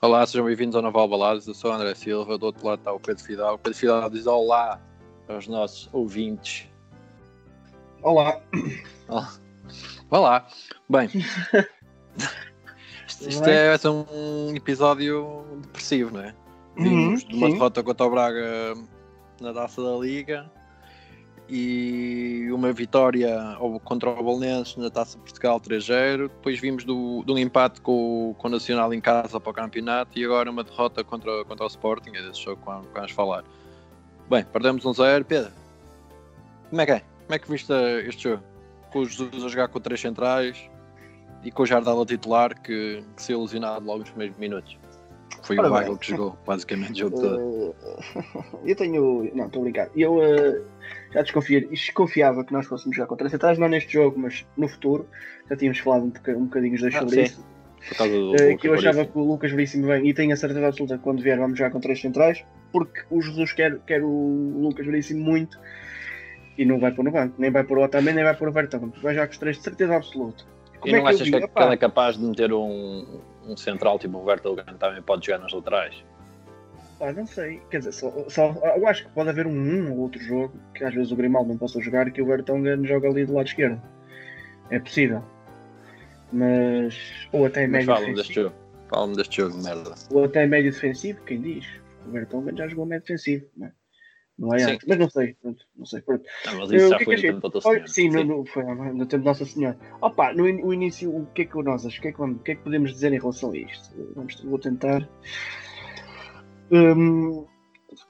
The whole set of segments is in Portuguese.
Olá, sejam bem-vindos ao Naval Baladas. Eu sou o André Silva, do outro lado está o Pedro Fidal. O Pedro Fidal diz olá aos nossos ouvintes. Olá. Olá. Bem, isto, isto é, ser um episódio depressivo, não é? Vimos Uhum, de uma sim. derrota contra o Braga na taça da Liga e uma vitória contra o Bolonenses na taça de Portugal 3-0. Depois vimos do, de um empate com, com o Nacional em casa para o campeonato e agora uma derrota contra, contra o Sporting. É desse jogo que vamos, falar. Bem, perdemos um 0. Pedro, como é que é? Como é que viste eh, este jogo? Com o Jesus a jogar com três centrais e com o Jardel a titular que, que se ilusionado logo nos primeiros minutos. Foi Ora o. Weigl que jogou basicamente o jogo todo. Eh, eu tenho. Não, estou a brincar. Eu eh, já desconfia, desconfiava que nós fôssemos jogar contra centrais, não neste jogo, mas no futuro. Já tínhamos falado um, boca- um bocadinho os dois Ah, sobre sim. isso. Por causa do Lucas que eu achava Veríssimo. que o Lucas Veríssimo vem e tenho a certeza absoluta que quando vier vamos jogar com três centrais, porque o Jesus quer, quer o Lucas Veríssimo muito e não vai pôr no banco, nem vai pôr o Otamendi, nem vai pôr o Vertonghen. Vai jogar com os três de certeza absoluta. E não é eu achas que, ele Epá, é capaz de meter um, um central tipo o Vertonghen também pode jogar nas laterais? Pá, não sei. Quer dizer, só, só- eu acho que pode haver um, um ou outro jogo que às vezes o Grimaldo não possa jogar e que o Vertonghen joga ali do lado esquerdo. É possível. Mas. Ou até Mas médio fala-me deste defensivo. jogo. Fala-me deste jogo merda. Ou até médio defensivo, quem diz? O Vertonghen já jogou médio defensivo, não é? Não é Sim. Mas não sei. Pronto, não sei. Pronto. Não, mas isso já que é foi que no tempo da Olha, senhora. sim, no, no, foi no tempo de Nossa Senhora. Opa, no, in- o início, o que é que nós achamos? O que é que, vamos- o que é que podemos dizer em relação a isto? Vamos, vou tentar. Hum,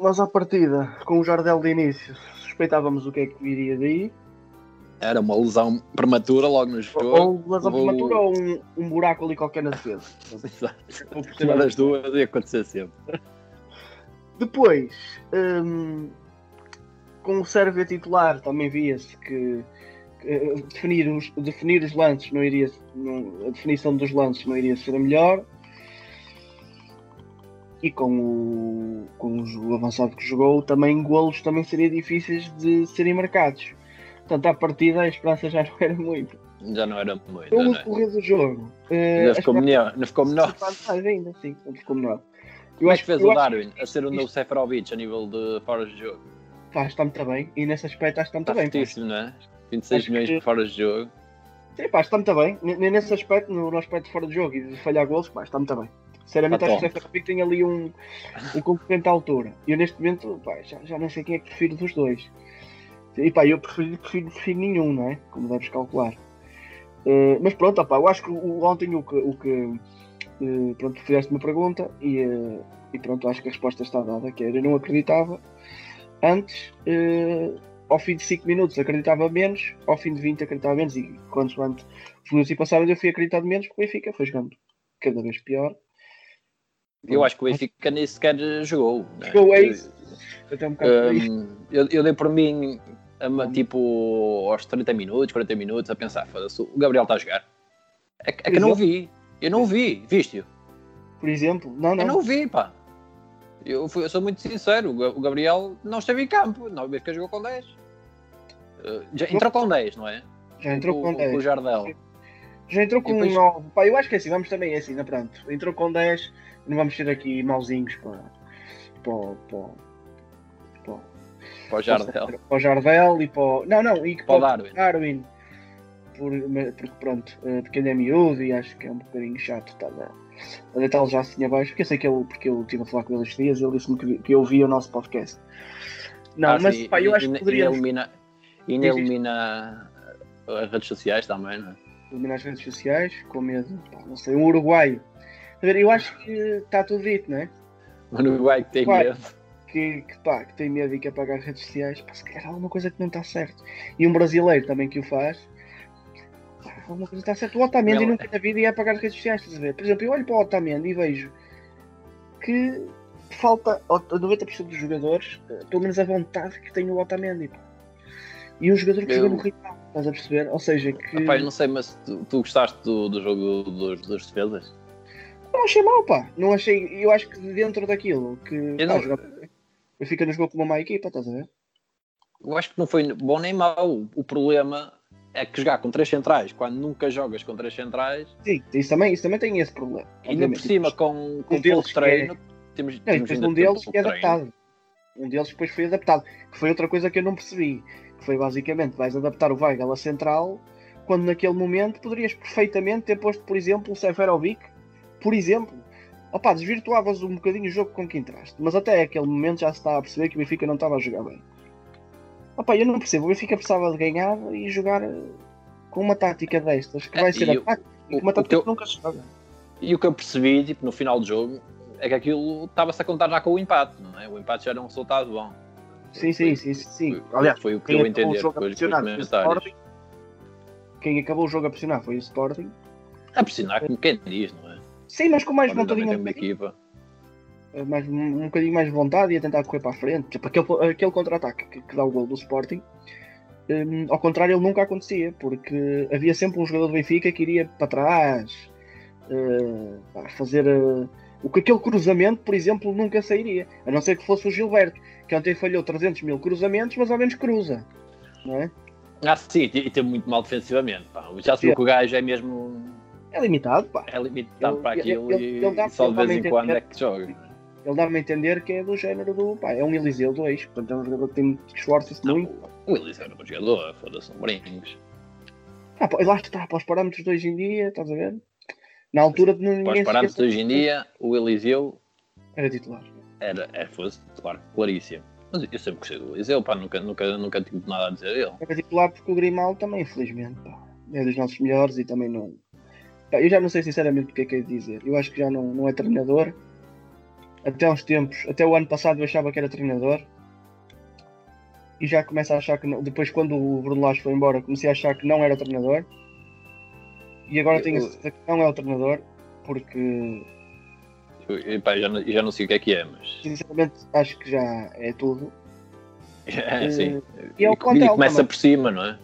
nós à partida, com o Jardel de início, suspeitávamos o que é que viria daí. Era uma lesão prematura logo no jogo. Ou lesão vou- prematura ou um, um buraco ali qualquer na defesa. Exato. Uma das duas ia acontecer sempre. Depois, hum, com o Sérvia titular, também via-se que eh, definir, os, definir os lances não iria não- a definição dos lances não iria ser a melhor. E com o, com o avançado que jogou, também golos também seriam difíceis de serem marcados. Portanto, à partida a esperança já não era muito. Já não era muito, Com não o é? correr do jogo, eh, Ainda ficou melhor. Ainda ficou menor. ainda, sim, não ficou menor. Eu é acho que fez eu o acho Darwin a ser o novo Seferovic a nível de fora de jogo? Pá, está muito bem, e nesse aspecto acho que está muito bem. pá. fortíssimo, não é? 26 Acho milhões que- fora de jogo. Sim, pá, está muito bem. N- Nesse aspecto, no, no aspecto de fora de jogo e de falhar gols, pá, está muito bem. Sinceramente, Está acho que o Seferovic tem ali um, um concorrente à altura. E eu neste momento, pá, já, já não sei quem é que prefiro dos dois. E pá, eu prefiro, prefiro, prefiro nenhum, não é? Como deves calcular. Eh, mas pronto, opá, eu acho que o, ontem o que, o que eh, pronto, fizeste uma pergunta e, eh, e pronto, acho que a resposta está dada, que era eu não acreditava antes, eh, ao fim de 5 minutos acreditava menos, ao fim de 20 acreditava menos e quanto antes os minutos se passaram eu fui acreditado menos porque o Benfica foi jogando cada vez pior. Eu acho que o Benfica nem sequer jogou. não é? Jogou, é isso. Até um. Hum, eu, eu dei por mim a ma- tipo aos 30 minutos, 40 minutos a pensar, foda-se, o Gabriel está a jogar. É, que- é que eu não vi. Eu não vi, viste-o? por exemplo. Não, não. Eu não vi, pá. Eu, fui- eu sou muito sincero, o Ga- o Gabriel não esteve em campo, não vez que jogou com 10. Uh, já entrou com 10, não é? Já entrou com o 10. o Jardel. Já entrou com depois- 9. Pá, eu acho que é assim, vamos também é assim, não, pronto. Entrou com 10, não vamos ser aqui mauzinhos para, para, para, para, Para o Jardel. para o Jardel e para o. Não, não, e que Para o para Darwin. Darwin. Por, porque pronto, eh, porque ele é miúdo e acho que é um bocadinho chato estar a, a deitá-lo já assim abaixo. Porque eu sei que ele, porque eu estive a falar com ele estes dias, ele disse-me que, que eu ouvia o nosso podcast. Não, Ah, mas sim, pá, eu e- acho e- que e poderíamos elimina, e isto. elimina as redes sociais também, não é? eliminar as redes sociais, com medo, pá, não sei, um uruguaio. A ver, Eu acho que está tudo dito, não é? O Uruguai que tem Vai. medo. que, que, pá, que tem medo e quer pagar as redes sociais, pá, se calhar há alguma coisa que não está certo. E um brasileiro também que o faz, alguma coisa está certo. O Otamendi Mel- nunca na vida ia pagar as redes sociais, estás a ver? Por exemplo, eu olho para o Otamendi e vejo que falta a 90% dos jogadores, eh, pelo menos a vontade que tem o Otamendi. pá. E um jogador que Eu- joga no rival, estás a perceber? Ou seja, que eu não sei, mas tu, tu gostaste do, do jogo dos, dos defesas? não achei mal, pá. Não achei, eu acho que dentro daquilo que Eu não- jogar- fica no jogo como uma má equipa, estás a ver? eu acho que não foi bom nem mau. O problema é que jogar com três centrais, quando nunca jogas com três centrais, Sim, isso também, isso também tem esse problema. ainda por cima com, com Um deles pouco treino, temos, Não, e temos ainda um deles é treino. adaptado. Um deles depois foi adaptado. Que foi outra coisa que eu não percebi. Que foi basicamente, vais adaptar o Weigl a central, quando naquele momento poderias perfeitamente ter posto, por exemplo, o Seferovic, por exemplo. Opá, desvirtuavas um bocadinho o jogo com que entraste. Mas até aquele momento já se estava a perceber que o Benfica não estava a jogar bem. Opá, eu não percebo. O Benfica precisava de ganhar e jogar eh, com uma tática destas, que É, vai ser e o- o- uma tática que eu- que nunca se joga. E o que eu percebi, tipo, no final do jogo, é que aquilo estava-se a contar já com o empate, não é? O empate já era um resultado bom. Sim, sim, sim, sim. sim. Foi, Aliás, foi o que eu entendi depois dos comentários. Quem acabou o jogo a pressionar foi o Sporting. A pressionar como quem diz, não é? Sim, mas com mais tem uma equipa. Mais, um, um bocadinho mais de vontade e a tentar correr para a frente. Tipo, aquele, aquele contra-ataque que, que dá o gol do Sporting, hum, ao contrário, ele nunca acontecia, porque havia sempre um jogador do Benfica que iria para trás, eh, pá, fazer eh, o que aquele cruzamento, por exemplo, nunca sairia. A não ser que fosse o Gilberto, que ontem falhou 300 mil cruzamentos, mas ao menos cruza. Não é? Ah, sim, e teve muito mal defensivamente. Pá. Já se viu que o gajo é mesmo É limitado, pá. é limitado Ele- para aquilo ele- e ele dá- só de vez em quando que- é que joga. Ele dá-me a entender que é do género do. Pá, é um Eliseu 2, portanto é um jogador que, tem, Não, muito. o Willis era um jogador, foda-se, um brincos. Ah, pá, lá está, para os parâmetros de hoje em dia, estás a ver? Na altura de ninguém Para os parâmetros de hoje em dia, o Eliseu Era titular. era, é, fosse, claro, claríssimo. Mas eu sempre gostei do Eliseu, pá, nunca, nunca, nunca tive nada a dizer dele. Era titular porque o Grimaldo também, infelizmente, pá, é dos nossos melhores e também não. Pá, eu já não sei sinceramente o que é que é dizer. Eu acho que já não, não é treinador. Até uns tempos, até o ano passado eu achava que era treinador. E já começo a achar que não. Depois, quando o Bruno Lage foi embora, comecei a achar que não era treinador. E agora Eu- tenho a certeza que não é o treinador, porque Eu, já, não, já não sei o que é que é, mas. sinceramente acho que já é tudo. É, sim. e é E plantel começa também. por cima, não é?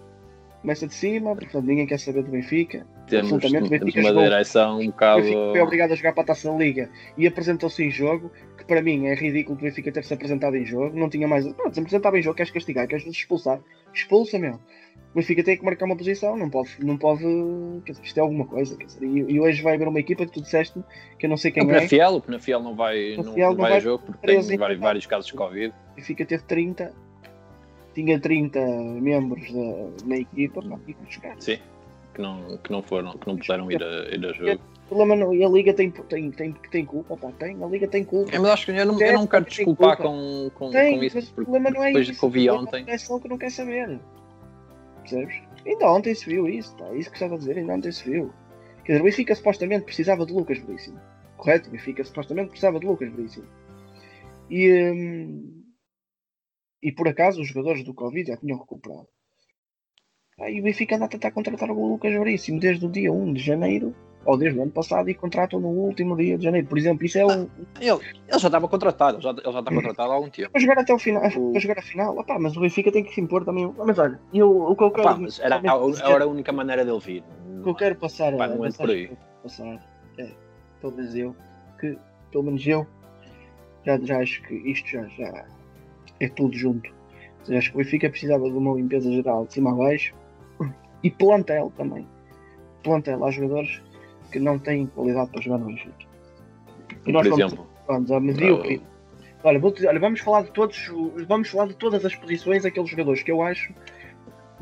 Começa de cima, portanto ninguém quer saber do Benfica. Temos, temos uma direção um bocado. Foi obrigado a jogar para a Taça da Liga e apresentou-se em jogo, que para mim é ridículo o Benfica ter-se apresentado em jogo, não tinha mais. Não, se apresentava em jogo, queres castigar, queres expulsar, expulsa, meu. O Benfica tem que marcar uma posição, não pode, não pode. Quer dizer, isto é alguma coisa, quer dizer, e, e hoje vai haver uma equipa que tu disseste que eu não sei quem O é, Penafiel, o Penafiel não vai, não, Penafiel não não vai jogo porque 13 tem vários, vários casos de Covid. o Benfica teve 30, tinha 30 membros da, na equipa, pá, e jogar. Sim. Que não, que não foram, que não puderam ir a, ir a jogo. O problema não, e a Liga tem, tem, tem, tem culpa, pá, tem, a Liga tem culpa. É, mas acho que eu não, eu não quero desculpar culpa. com, com, Tem, com isso, mas o porque problema não é depois isso. que eu vi o problema ontem. É direção que não quer saber. Percebes? Ainda ontem se viu isso, pá. Isso que estava a dizer, ainda ontem se viu. Quer dizer, o Benfica supostamente precisava de Lucas Veríssimo. Correto? O Benfica supostamente precisava de Lucas Veríssimo. E, hum, e por acaso os jogadores do Covid já tinham recuperado. E o Benfica anda a tentar contratar o Lucas Veríssimo desde o dia 1 de janeiro, ou desde o ano passado, e contratam no último dia de janeiro. Por exemplo, isso é um, Ele, ele já estava contratado, ele já, ele já está contratado há algum tempo. para jogar até o final, O- para jogar a final, opá, mas o Benfica tem que se impor também. Mas olha, eu, o que eu quero, Pá, mas era, a- era a única maneira dele vir. o que eu quero passar Pá, não é por aí. passar é, pelo menos eu, que pelo menos eu já, já acho que isto já, já é tudo junto. Ou seja, acho que o Benfica precisava de uma limpeza geral de cima a baixo e plantel também. Plantel, há jogadores que não têm qualidade para jogar no Benfica. E Por vamos- exemplo, Vamos a medíocre. Olha, vou dizer, olha, vamos falar de todos, os- vamos falar de todas as posições aqueles jogadores que eu acho.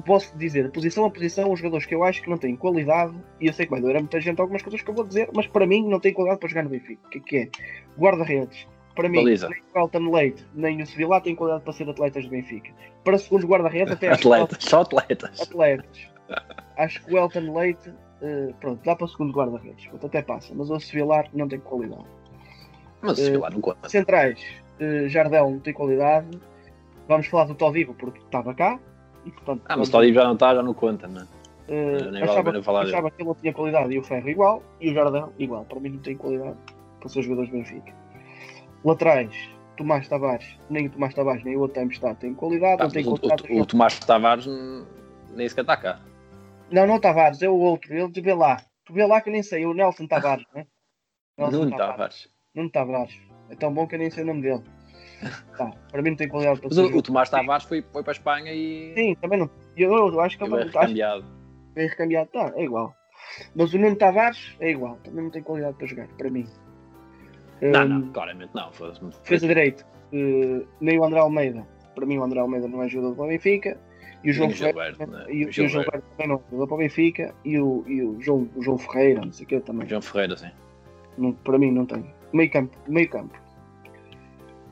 Posso dizer, posição a posição, os jogadores que eu acho que não têm qualidade, e eu sei que vai doer a muita gente algumas coisas que eu vou dizer, mas para mim não tem qualidade para jogar no Benfica. O que é que é? Guarda-redes. Para mim, Baliza. nem o Elton Leite, nem o Sevilla têm qualidade para ser atletas do Benfica. Para segundos guarda-redes, até atletas, só atletas. atletas. Acho que o Elton Leite, eh, pronto, dá para segundo guarda-redes, portanto, até passa, mas o Sevilar não tem qualidade. Mas Eh, sei lá, não conta. Centrais, eh, Jardel não tem qualidade. Vamos falar do Todibo porque estava cá. E, portanto, Ah, mas o Todibo já não está, já não conta, não é? eh, nem vale a achava, pena falar achava que ele tinha qualidade e o Ferro igual. E o Jardel igual. Para mim não tem qualidade para ser jogadores do Benfica. Laterais, Tomás Tavares, nem o Tomás Tavares nem o outro está tem qualidade. Não tem o, o, o Tomás Tavares hum, nem sequer está cá. Não, não Tavares, é o outro. Ele de vê lá. Tu vê lá que eu nem sei. O Nelson Tavares, né? Nelson Nuno Tavares. Nuno Tavares. É tão bom que eu nem sei o nome dele. Pá, para mim não tem qualidade para Mas o, o. Tomás Tavares foi, foi para a Espanha e Sim, também não. Eu, eu acho que e ele foi que recambiado. é recambiado. Tá, é igual. Mas o Nuno Tavares é igual. Também não tem qualidade para jogar, para mim. Não, Hum, não, claramente não. foda-se. Defesa direito. eh, nem o André Almeida. Para mim, o André Almeida não é jogador para o Benfica. E o João o Ferreira. Né? E, O o- e o João. Ferreira também não é jogador para o Benfica. E o, e o, João, o João Ferreira, não sei o que também. João Ferreira, sim. Não- para mim, não tem. Meio campo. Meio campo.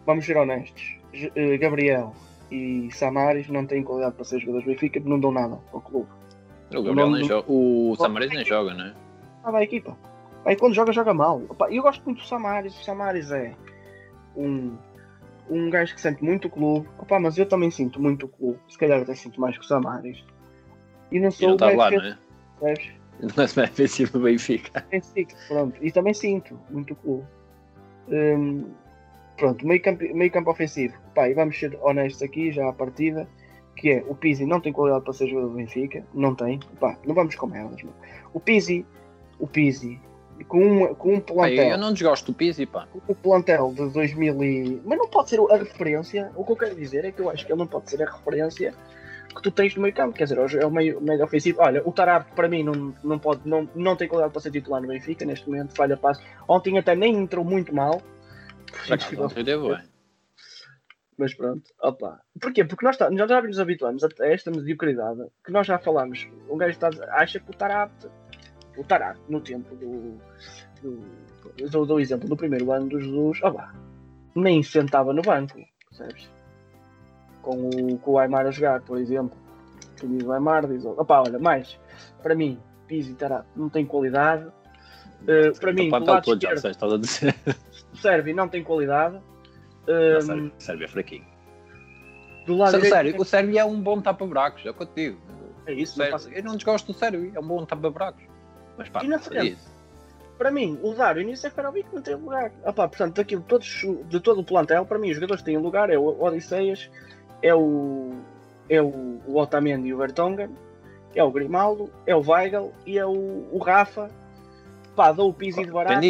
Vamos ser honestos. Eh, Gabriel e Samaris não têm qualidade para ser jogadores do Benfica, não dão nada ao clube. O Gabriel não- nem joga. O Samaris nem joga, né? nada à equipa. Aí quando joga, joga mal. Eu gosto muito do Samaris. O Samaris é um, um gajo que sente muito o clube. Opa, mas eu também sinto muito o clube. Se calhar até sinto mais que o Samaris. E não E sou não o está lá, gajo não é? que percebes? Não se vai vencer do Benfica. É sim, pronto. E também sinto muito o clube. Hum, pronto, meio campo, meio campo ofensivo. Pá, e vamos ser honestos aqui, já à partida. Que é, o Pizzi não tem qualidade para ser jogador do Benfica. Não tem. Pá, não vamos com merdas, mano. O Pizzi, o Pizzi, com um, com um plantel... eu, eu não desgosto do Pizzi, pá. o plantel de 2000 e... Mas não pode ser a referência. O que eu quero dizer é que eu acho que ele não pode ser a referência que tu tens no meio campo. Quer dizer, hoje é o meio, meio ofensivo. Olha, o Tarab para mim não, não, pode, não, não tem qualidade para ser titular no Benfica neste momento. Falha passo. Ontem até nem entrou muito mal. Acaso, ontem teve bem. Mas pronto, opa. Porquê? Porque nós, tá, nós já nos habituamos a esta mediocridade que nós já falámos. Um gajo está, acha que o Tarab, o Tarab, no tempo do. do eu dou, dou o exemplo do primeiro ano do Jesus, opa, nem sentava no banco, percebes? Com o, com o Aymar a jogar, por exemplo. Que diz o Aymar, diz, opa, olha, mais, para mim, Pizzi e Tarab não tem qualidade. Eh, para mim, do tá lado todo, já esquerdo, estás a dizer. o Sérvio não tem qualidade. Não, Eh, Sérvio, é fraquinho. do lado Sério, direito- o Sérvio é um bom tapa-buracos, é o que eu te digo. É isso, O não eu não desgosto do Sérvio, é um bom tapa-buracos. Mas pá, E na é frente? Para mim, o Darwin e o Seferovic não têm lugar. Ah, pá, portanto, daquilo, todos, de todo o plantel, para mim, os jogadores que têm lugar é o Odisseias, é o, é o, o Otamendi e o Vertonghen, é o Grimaldo, é o Weigl e é o, o Rafa. Pá, dou o Pizzi de barato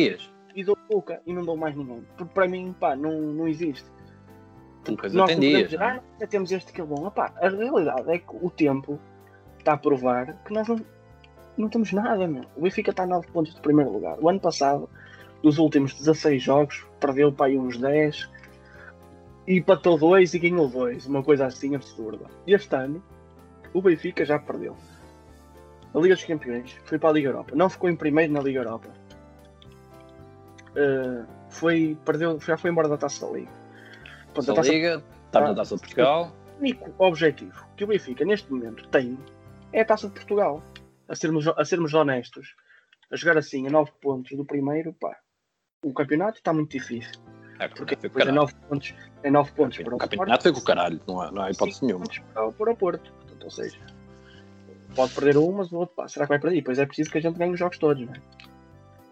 e dou o Luca e não dou mais ninguém. Porque para mim, pá, não, não existe. Coisa Nós não podemos é? ah, temos este que é bom. Epá, a realidade é que o tempo está a provar que nós não, não temos nada, meu. O Benfica está a 9 pontos de primeiro lugar. O ano passado, dos últimos 16 jogos, perdeu para aí uns 10 e empatou 2 e ganhou 2. Uma coisa assim absurda. E este ano, o Benfica já perdeu. A Liga dos Campeões foi para a Liga Europa. Não ficou em primeiro na Liga Europa. Uh, foi, perdeu, já foi embora da taça da Liga. Portanto, a Taça Liga, está na Ah, Taça de Portugal. o único objetivo que o Benfica neste momento tem é a taça de Portugal. A sermos, a sermos honestos, a jogar assim a 9 pontos do primeiro, pá, o campeonato está muito difícil. É, Porque com depois é caralho. 9 pontos, é 9 pontos para O campeonato foi com o caralho, não há, não há hipótese Sim, nenhuma. para, para o Porto. Portanto, ou seja, pode perder um, mas o outro, pá, será que vai perder? Depois é preciso que a gente ganhe os jogos todos, não é?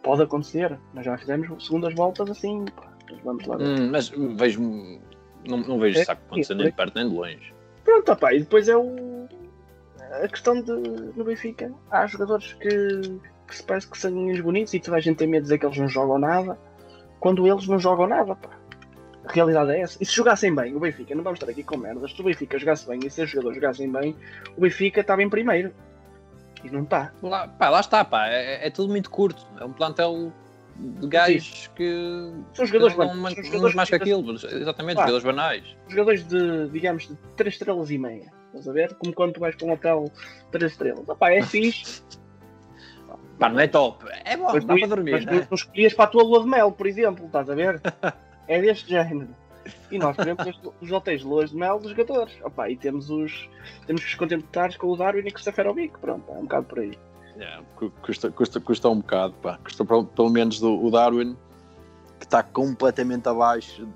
Pode acontecer. Nós já fizemos segundas voltas assim, pá, mas vamos lá. Hum, mas vejo. Não, não vejo É, isso acontecer é, nem é. de perto nem de longe. Pronto, opá, e depois é o. A questão de no Benfica. Há jogadores que, que se parece que são bonitos e toda a gente tem medo de dizer que eles não jogam nada, quando eles não jogam nada, pá. A realidade é essa. E se jogassem bem, o Benfica, não vamos estar aqui com merdas, se o Benfica jogasse bem e se os jogadores jogassem bem, o Benfica estava em primeiro. E não está. Lá, pá, lá está, pá, é, é tudo muito curto. É um plantel de gajos que. São jogadores, que não, ban- não, são jogadores mais que aquilo. Exatamente, jogadores banais. jogadores de, digamos, de 3 estrelas e meia. Estás a ver? Como quando tu vais para um hotel 3 estrelas. Opá, é fixe. Pá, não é top. É bom, Mas dá para dormir, mas né? tu não escolhias para a tua lua de mel, por exemplo, estás a ver? É deste género. E nós este- os hotéis de lua de mel dos jogadores. Opa, e temos os. Temos que nos contentar com o Darwin e com o Seferovic. Pronto, é um bocado por aí. Yeah, cu- custa, custa, custa um bocado, pá. Custa pelo, pelo menos do, o Darwin, que está completamente abaixo.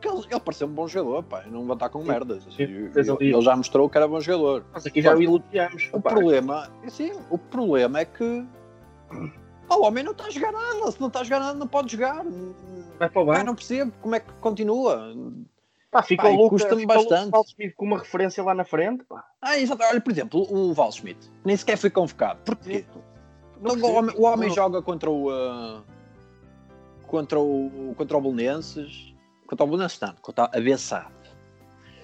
Que ele, ele pareceu um bom jogador, pá. Não vai estar com merdas. sim, Ele- já mostrou que era bom jogador. Nós aqui já Pá, o elogiamos. O Opa, problema, sim, o problema é que pá, o homem não está a jogar nada. Se não está a jogar nada, não pode jogar. vai para o Pá, banco. não percebo como é que continua. Pá, fica pá, o Lucas custa-me fica o bastante. Waldschmidt com uma referência lá na frente. Pá. Ah, exato. Olha, por exemplo, o Val Schmidt nem sequer foi convocado. Porquê? Não Então, o homem, o homem joga contra o. ah, contra o. contra o Belenenses. Quanto ao Bolonenses, não. Quanto a avançado.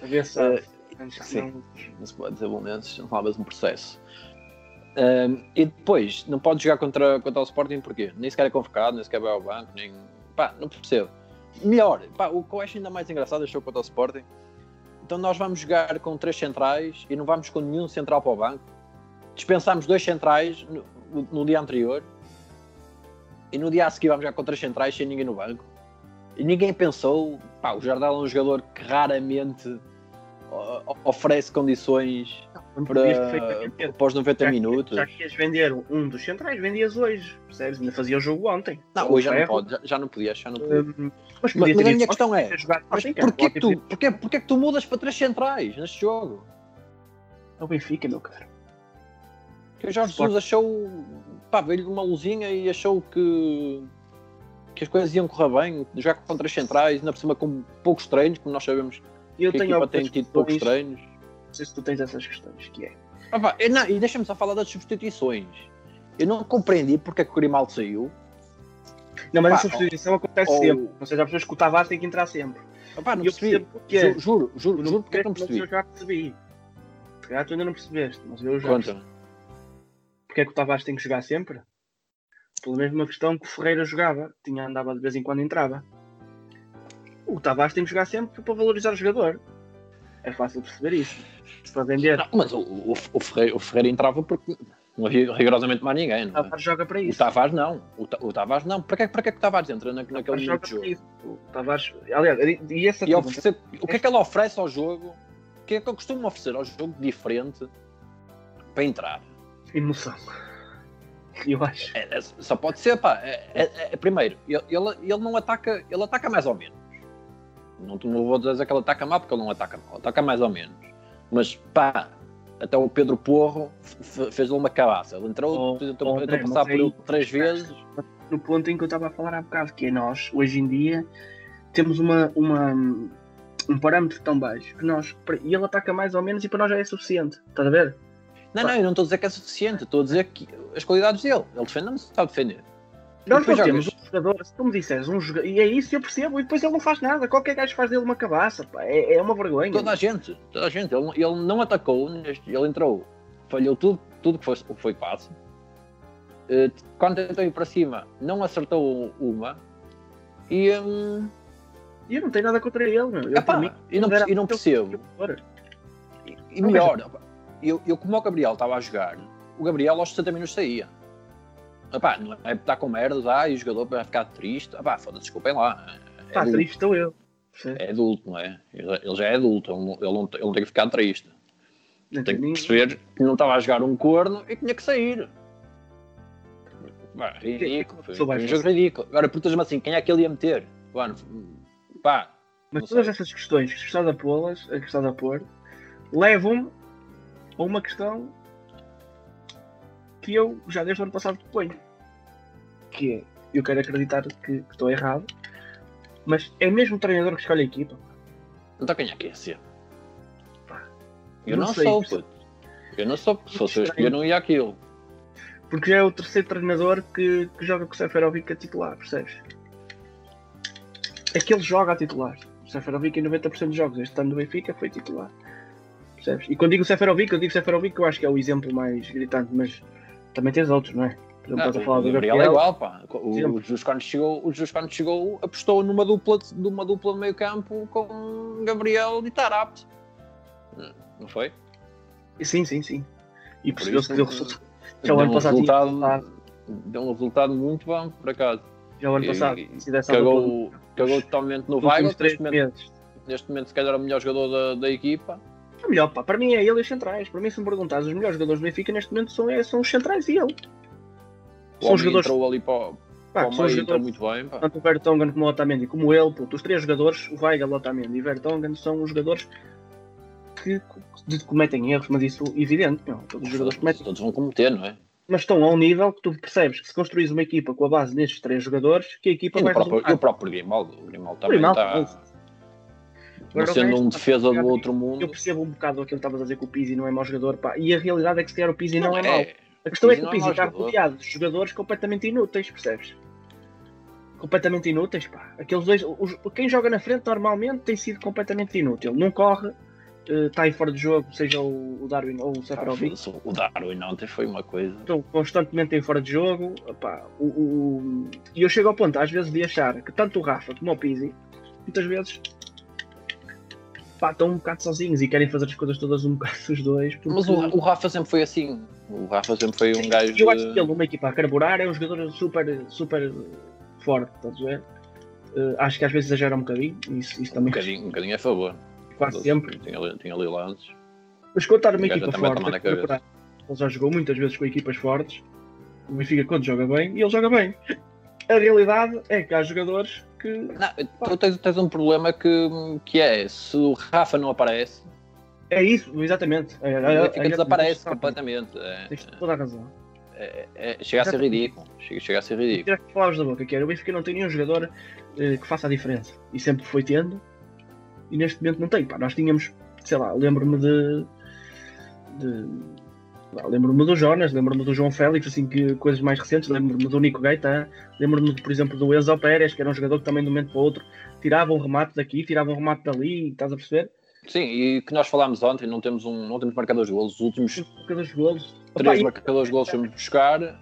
A ver se sabe. sim. Não se pode dizer Bolonenses, não fala um processo. Um, e depois, não pode jogar contra, contra o Sporting porquê? Nem sequer é convocado, nem sequer vai ao banco, nem. Pá, não percebo. Melhor, pá, o que eu acho ainda mais engraçado achou contra o Sporting. Então nós vamos jogar com três centrais e não vamos com nenhum central para o banco. Dispensámos dois centrais no, no dia anterior e no dia a seguir vamos jogar com três centrais sem ninguém no banco. E ninguém pensou, pá, o Jardel é um jogador que raramente oferece condições Quando para, para os 90 Já que- minutos. Já que ias vender um dos centrais, vendias hoje, percebes? Ainda fazia o jogo ontem. Não, hoje já não pode, já, já não podias, já não podias. hum, Mas Mas, podia mas a minha questão é, mas porquê que, tu, porquê, porquê que tu mudas para três centrais neste jogo? É o Benfica, meu caro. Que o Jorge Sport. Jesus achou, pá, veio-lhe uma luzinha e achou que, que as coisas iam correr bem, jogar com três centrais, ainda por cima com poucos treinos, como nós sabemos eu que a tenho equipa tem tido poucos questões, treinos. Não sei se tu tens essas questões, que é. Ah, pá, e, não, e deixa-me só falar das substituições. Eu não compreendi porque é que o Grimaldo saiu. Não, mas Pá, a substituição acontece ou- sempre. Ou seja, há pessoas que o Tavares tem que entrar sempre. Ah, pá, não E eu percebi. porque Ju- Juro, juro, Tu juro, porque é que não percebi. mas eu já percebi. Se calhar tu ainda não percebeste, mas eu já Conta-me. Porque é que o Tavares tem que jogar sempre? Pela mesma questão que o Ferreira jogava, tinha andava de vez em quando entrava. O Tavares tem que jogar sempre para valorizar o jogador. É fácil perceber isso. Para vender, Não, mas o, o, o, Ferreira, o Ferreira entrava porque não havia rigorosamente mais ninguém. o Não é? Tavares joga para O isso. Tavares não. O, Ta- o Tavares não. Para que, para que é que o Tavares entra na, O naquele jogo? isso. O Tavares, aliás, e- essa E oferecer, o que é que ele oferece ao jogo? O que é que eu costumo oferecer ao jogo diferente para entrar? emoção. Eu acho. É- é- só pode ser, pá. É, é- é- primeiro, ele, ele, ele não ataca, ele ataca mais ou menos. Não, não vou dizer que ele ataca mal, porque ele não ataca mal, ataca mais ou menos. Mas, pá, até o Pedro Porro fez-lhe uma cabaça. Ele entrou, Oh, tentou, oh, tentou André, passar por ele três vezes. no ponto em que eu estava a falar há bocado, que é nós, hoje em dia, temos uma, uma, um parâmetro tão baixo que nós, e ele ataca mais ou menos e para nós já é suficiente. Estás a ver? Não, não, eu não estou a dizer que é suficiente, estou a dizer que as qualidades dele. Ele defende, não se sabe defender. Nós não temos jogas- um jogador, se tu me disseres um jogador, e é isso eu percebo, e depois ele não faz nada. Qualquer gajo faz dele uma cabaça, pá. É, é uma vergonha. Toda a gente, toda a gente. Ele, ele não atacou, ele entrou, falhou tudo, tudo que foi, que foi passe. Eh, Quando tentou ir para cima, não acertou uma. E, hum, E eu não tenho nada contra ele, meu. Eu, epá, mim, e não, era e não percebo. E, Não, melhor, eu, eu como o Gabriel estava a jogar, o Gabriel aos 60 minutos saía. Epá, não é estar com merdas, ah, e o jogador vai ficar triste. Epá, foda-se, desculpem lá. É, Pá, adulto, triste estou eu. Percebes? é adulto, não é? Ele, já é adulto, ele não, ele não, ele não tem que ficar triste. Não Tem que perceber que não estava a jogar um corno e tinha que sair. Pá, ridículo. Foi, Só vai foi um jogo ridículo. Agora, perguntas-me assim: quem é que ele ia meter? Mano, pá, Mas todas sei. essas questões que estás a pô-las, a que estás a pôr, levam-me a uma questão que eu já desde o ano passado ponho. Que é, eu quero acreditar que, que estou errado, mas é mesmo o treinador que escolhe a equipa. então quem é que ia ser? Pá, Eu não não, sei, sou, puto. Eu não sou, se fosse eu escolher, não ia aquilo. Porque já é o terceiro treinador que, que joga com o Seferovic a titular, percebes? É que ele joga a titular. O Seferovic em 90% dos jogos este ano do Benfica foi titular. Percebes? E quando digo Seferovic, eu digo Seferovic que eu acho que é o exemplo mais gritante, mas também tens outros, não é? Por exemplo, Ah, estás a falar do Gabriel é igual, pá. O, o Jesus quando chegou, o Jesus quando chegou apostou numa dupla, de- numa dupla de meio campo com Gabriel e Tarapte. Não foi? Sim, sim, sim. E percebeu-se que deu resultado. Já o ano passado deu um resultado muito bom, por acaso. Já o ano passado. Cagou, cagou totalmente no Weigl, três neste neste momento se calhar é o melhor jogador da, da equipa. É melhor, pá. Para mim é ele e os centrais. Para mim, se me perguntares, os melhores jogadores do Benfica neste momento são, é, são os centrais e ele. São homem jogadores. entrou ali para, Pá, para o meio, entrou jogadores muito bem. Pá. tanto o Vertonghen como o Otamendi, como ele, puto, os três jogadores, o Weigl, o Otamendi e o Vertonghen, são os jogadores que cometem erros, mas isso é evidente, não. Todos os jogadores cometem. Todos vão cometer, não é? Mas estão a um nível que tu percebes que se construís uma equipa com a base destes três jogadores, que a equipa E vai próprio, e o próprio Grimaldo. O Grimaldo também Grimaldo, está. Não Agora o sendo resto, um pá, defesa do outro mundo. Eu percebo um bocado aquilo que estavas a dizer que o Pizzi não é mau jogador, pá. E a realidade é que se calhar o Pizzi não, é, mau. A questão é Pizzi que o não é Pizzi está rodeado de jogadores completamente inúteis, percebes? completamente inúteis. Pá. Aqueles dois, os, quem joga na frente normalmente tem sido completamente inútil. Não corre, está uh, aí fora de jogo, seja o, o Darwin ou o Seferovic. Ah, o Darwin ontem foi uma coisa. Estão constantemente em fora de jogo. E o, eu chego ao ponto, às vezes, de achar que tanto o Rafa como o Pizzi, muitas vezes, pá, estão um bocado sozinhos e querem fazer as coisas todas um bocado os dois. Porque... Mas o, o, Rafa sempre foi assim. O Rafa sempre foi um gajo. Eu acho que ele, numa equipa a carburar, é um jogador super, super forte, estás a ver? Uh, acho que às vezes exagera um bocadinho. Isso, isso também um, bocadinho, um bocadinho a favor. Quase sempre. Tem ali, tem ali lances. Mas está numa equipa forte, é ele já jogou muitas vezes com equipas fortes. O Benfica quando joga bem, e ele joga bem. A realidade é que há jogadores que. Não, tu tens, tens, um problema que, que é se o Rafa não aparece. É isso, exatamente. É, é, é, desaparece completamente. É, tens toda a razão. É, é, chega a ser ridículo. Chega, chega a ser ridículo. Tirar palavras da boca, que era o Benfica não tem nenhum jogador eh, que faça a diferença. E sempre foi tendo. E neste momento não tem. Pá, nós tínhamos, sei lá, lembro-me de. de lembro-me do Jonas, lembro-me do João Félix, assim, que coisas mais recentes, lembro-me do Nico Gaeta, lembro-me, por exemplo, do Enzo Pérez, que era um jogador que também de um momento para o outro tirava um remate daqui, tirava um remate dali, estás a perceber? Sim, e que nós falámos ontem, não temos, um, não temos marcadores de golos. Os últimos marcadores de golos. três Opa, marcadores de golos fomos buscar,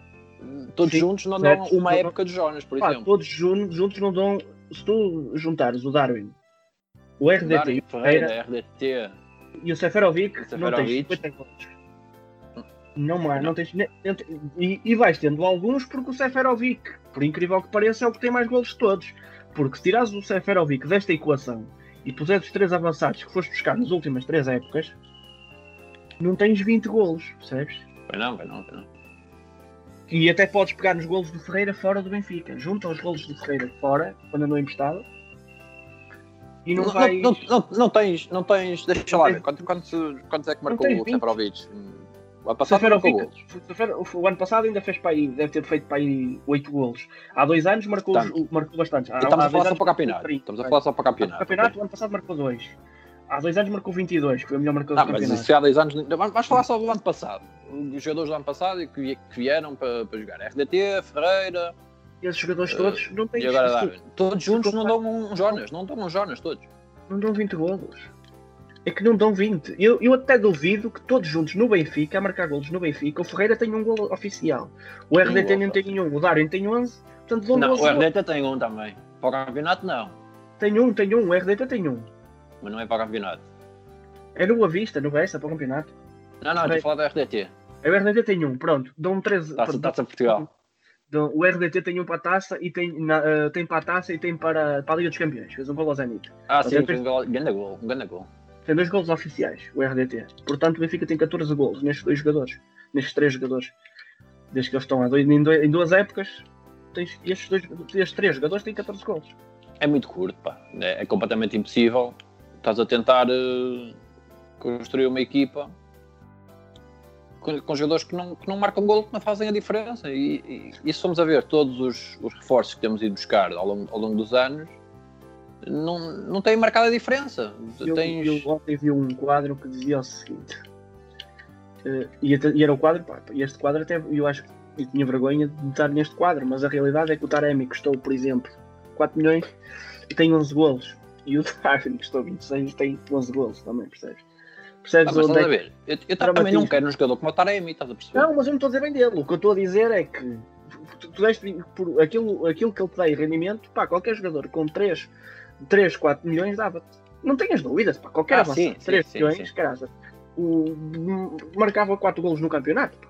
todos Sim, juntos não dão uma não, época de Jonas, por exemplo. Todos juntos não dão. Se tu juntares o Darwin, o RDT, Darwin Ferreira, RDT e o Seferovic, o Seferovic. não tens 50 golos. Não mais, não tens. E, e vais tendo alguns porque o Seferovic, por incrível que pareça, é o que tem mais golos de todos. Porque se tirares o Seferovic desta equação e puseres os três avançados que foste buscar nas últimas três épocas, não tens 20 golos, percebes? Vai não, vai não, vai não. E até podes pegar nos golos do Ferreira fora do Benfica. Junta os golos do Ferreira fora, quando andou emprestado. E não, não vais. Não, não, não, tens, não tens. Deixa lá ver. Quantos, quantos, quantos é que marcou o Seferovic? O ano passado golos. O ano passado ainda fez para aí, deve ter feito para aí 8 golos. Há dois anos marcou, marcou bastante. Há, estamos a falar só para o campeonato. Estamos a falar só para o campeonato. O campeonato, o ano passado marcou 2. Há dois anos marcou 22, que foi a melhor marcador ah, do campeonato. Mas se há dois anos. Vamos falar só do ano passado. Os jogadores do ano passado que, vieram para, para jogar. RDT, Ferreira. Esses jogadores uh, todos não têm. E agora. Todos juntos não dão um Jonas, não dão um Jonas, todos. Não dão 20 golos é que não dão 20. Eu, eu até duvido que todos juntos no Benfica, a marcar golos no Benfica, o Ferreira tem um gol oficial. O RDT não tem nenhum, o Darwin tem 11, portanto dão Não, o RDT tem um também. Para o campeonato, não. Tem um, tem um, o RDT tem um. Mas não é para o campeonato. É no Boa Vista, no Bessa, para o campeonato. Não, não, estou a falar do RDT. O RDT tem um, pronto. Dão 13. Taça, taça Portugal. o RDT tem um para a taça e tem, na, uh, tem para a taça e tem para, para a Liga dos Campeões. Fez um gol ao Zenit. Ah, sim, fez um grande gol, um grande gol tem dois gols oficiais, o RDT. Portanto, o Benfica tem 14 gols nestes dois jogadores, nestes três jogadores. Desde que eles estão dois, em, dois, em duas épocas, tens, estes, dois, estes três jogadores têm 14 gols. É muito curto, pá. É, é completamente impossível. Estás a tentar uh, construir uma equipa com, com, jogadores que não, que não marcam gol, que não fazem a diferença. E, e, se formos a ver todos os, os reforços que temos ido buscar ao longo, ao longo dos anos, não, não tem marcado a diferença. Eu, Tens... eu ontem vi um quadro que dizia o seguinte, uh, e, e, era o quadro, pá, este quadro até eu acho que tinha vergonha de estar neste quadro, mas a realidade é que o Taremi custou, por exemplo, 4 milhões e tem 11 golos. E o Darwin custou 26 e tem 11 golos também, percebes? Percebes ah, onde é ver? Eu, eu também não quero um jogador como o Taremi, estás a perceber? Não, mas eu não estou a dizer bem dele. O que eu estou a dizer é que tu, tu deste, por aquilo, aquilo que ele te dá em rendimento, pá, qualquer jogador com 3 3, 4 milhões dava-te. Não tenhas dúvidas, para qualquer ah, avançado, sim, 3 sim, milhões, sim. o, marcava 4 golos no campeonato. Pá.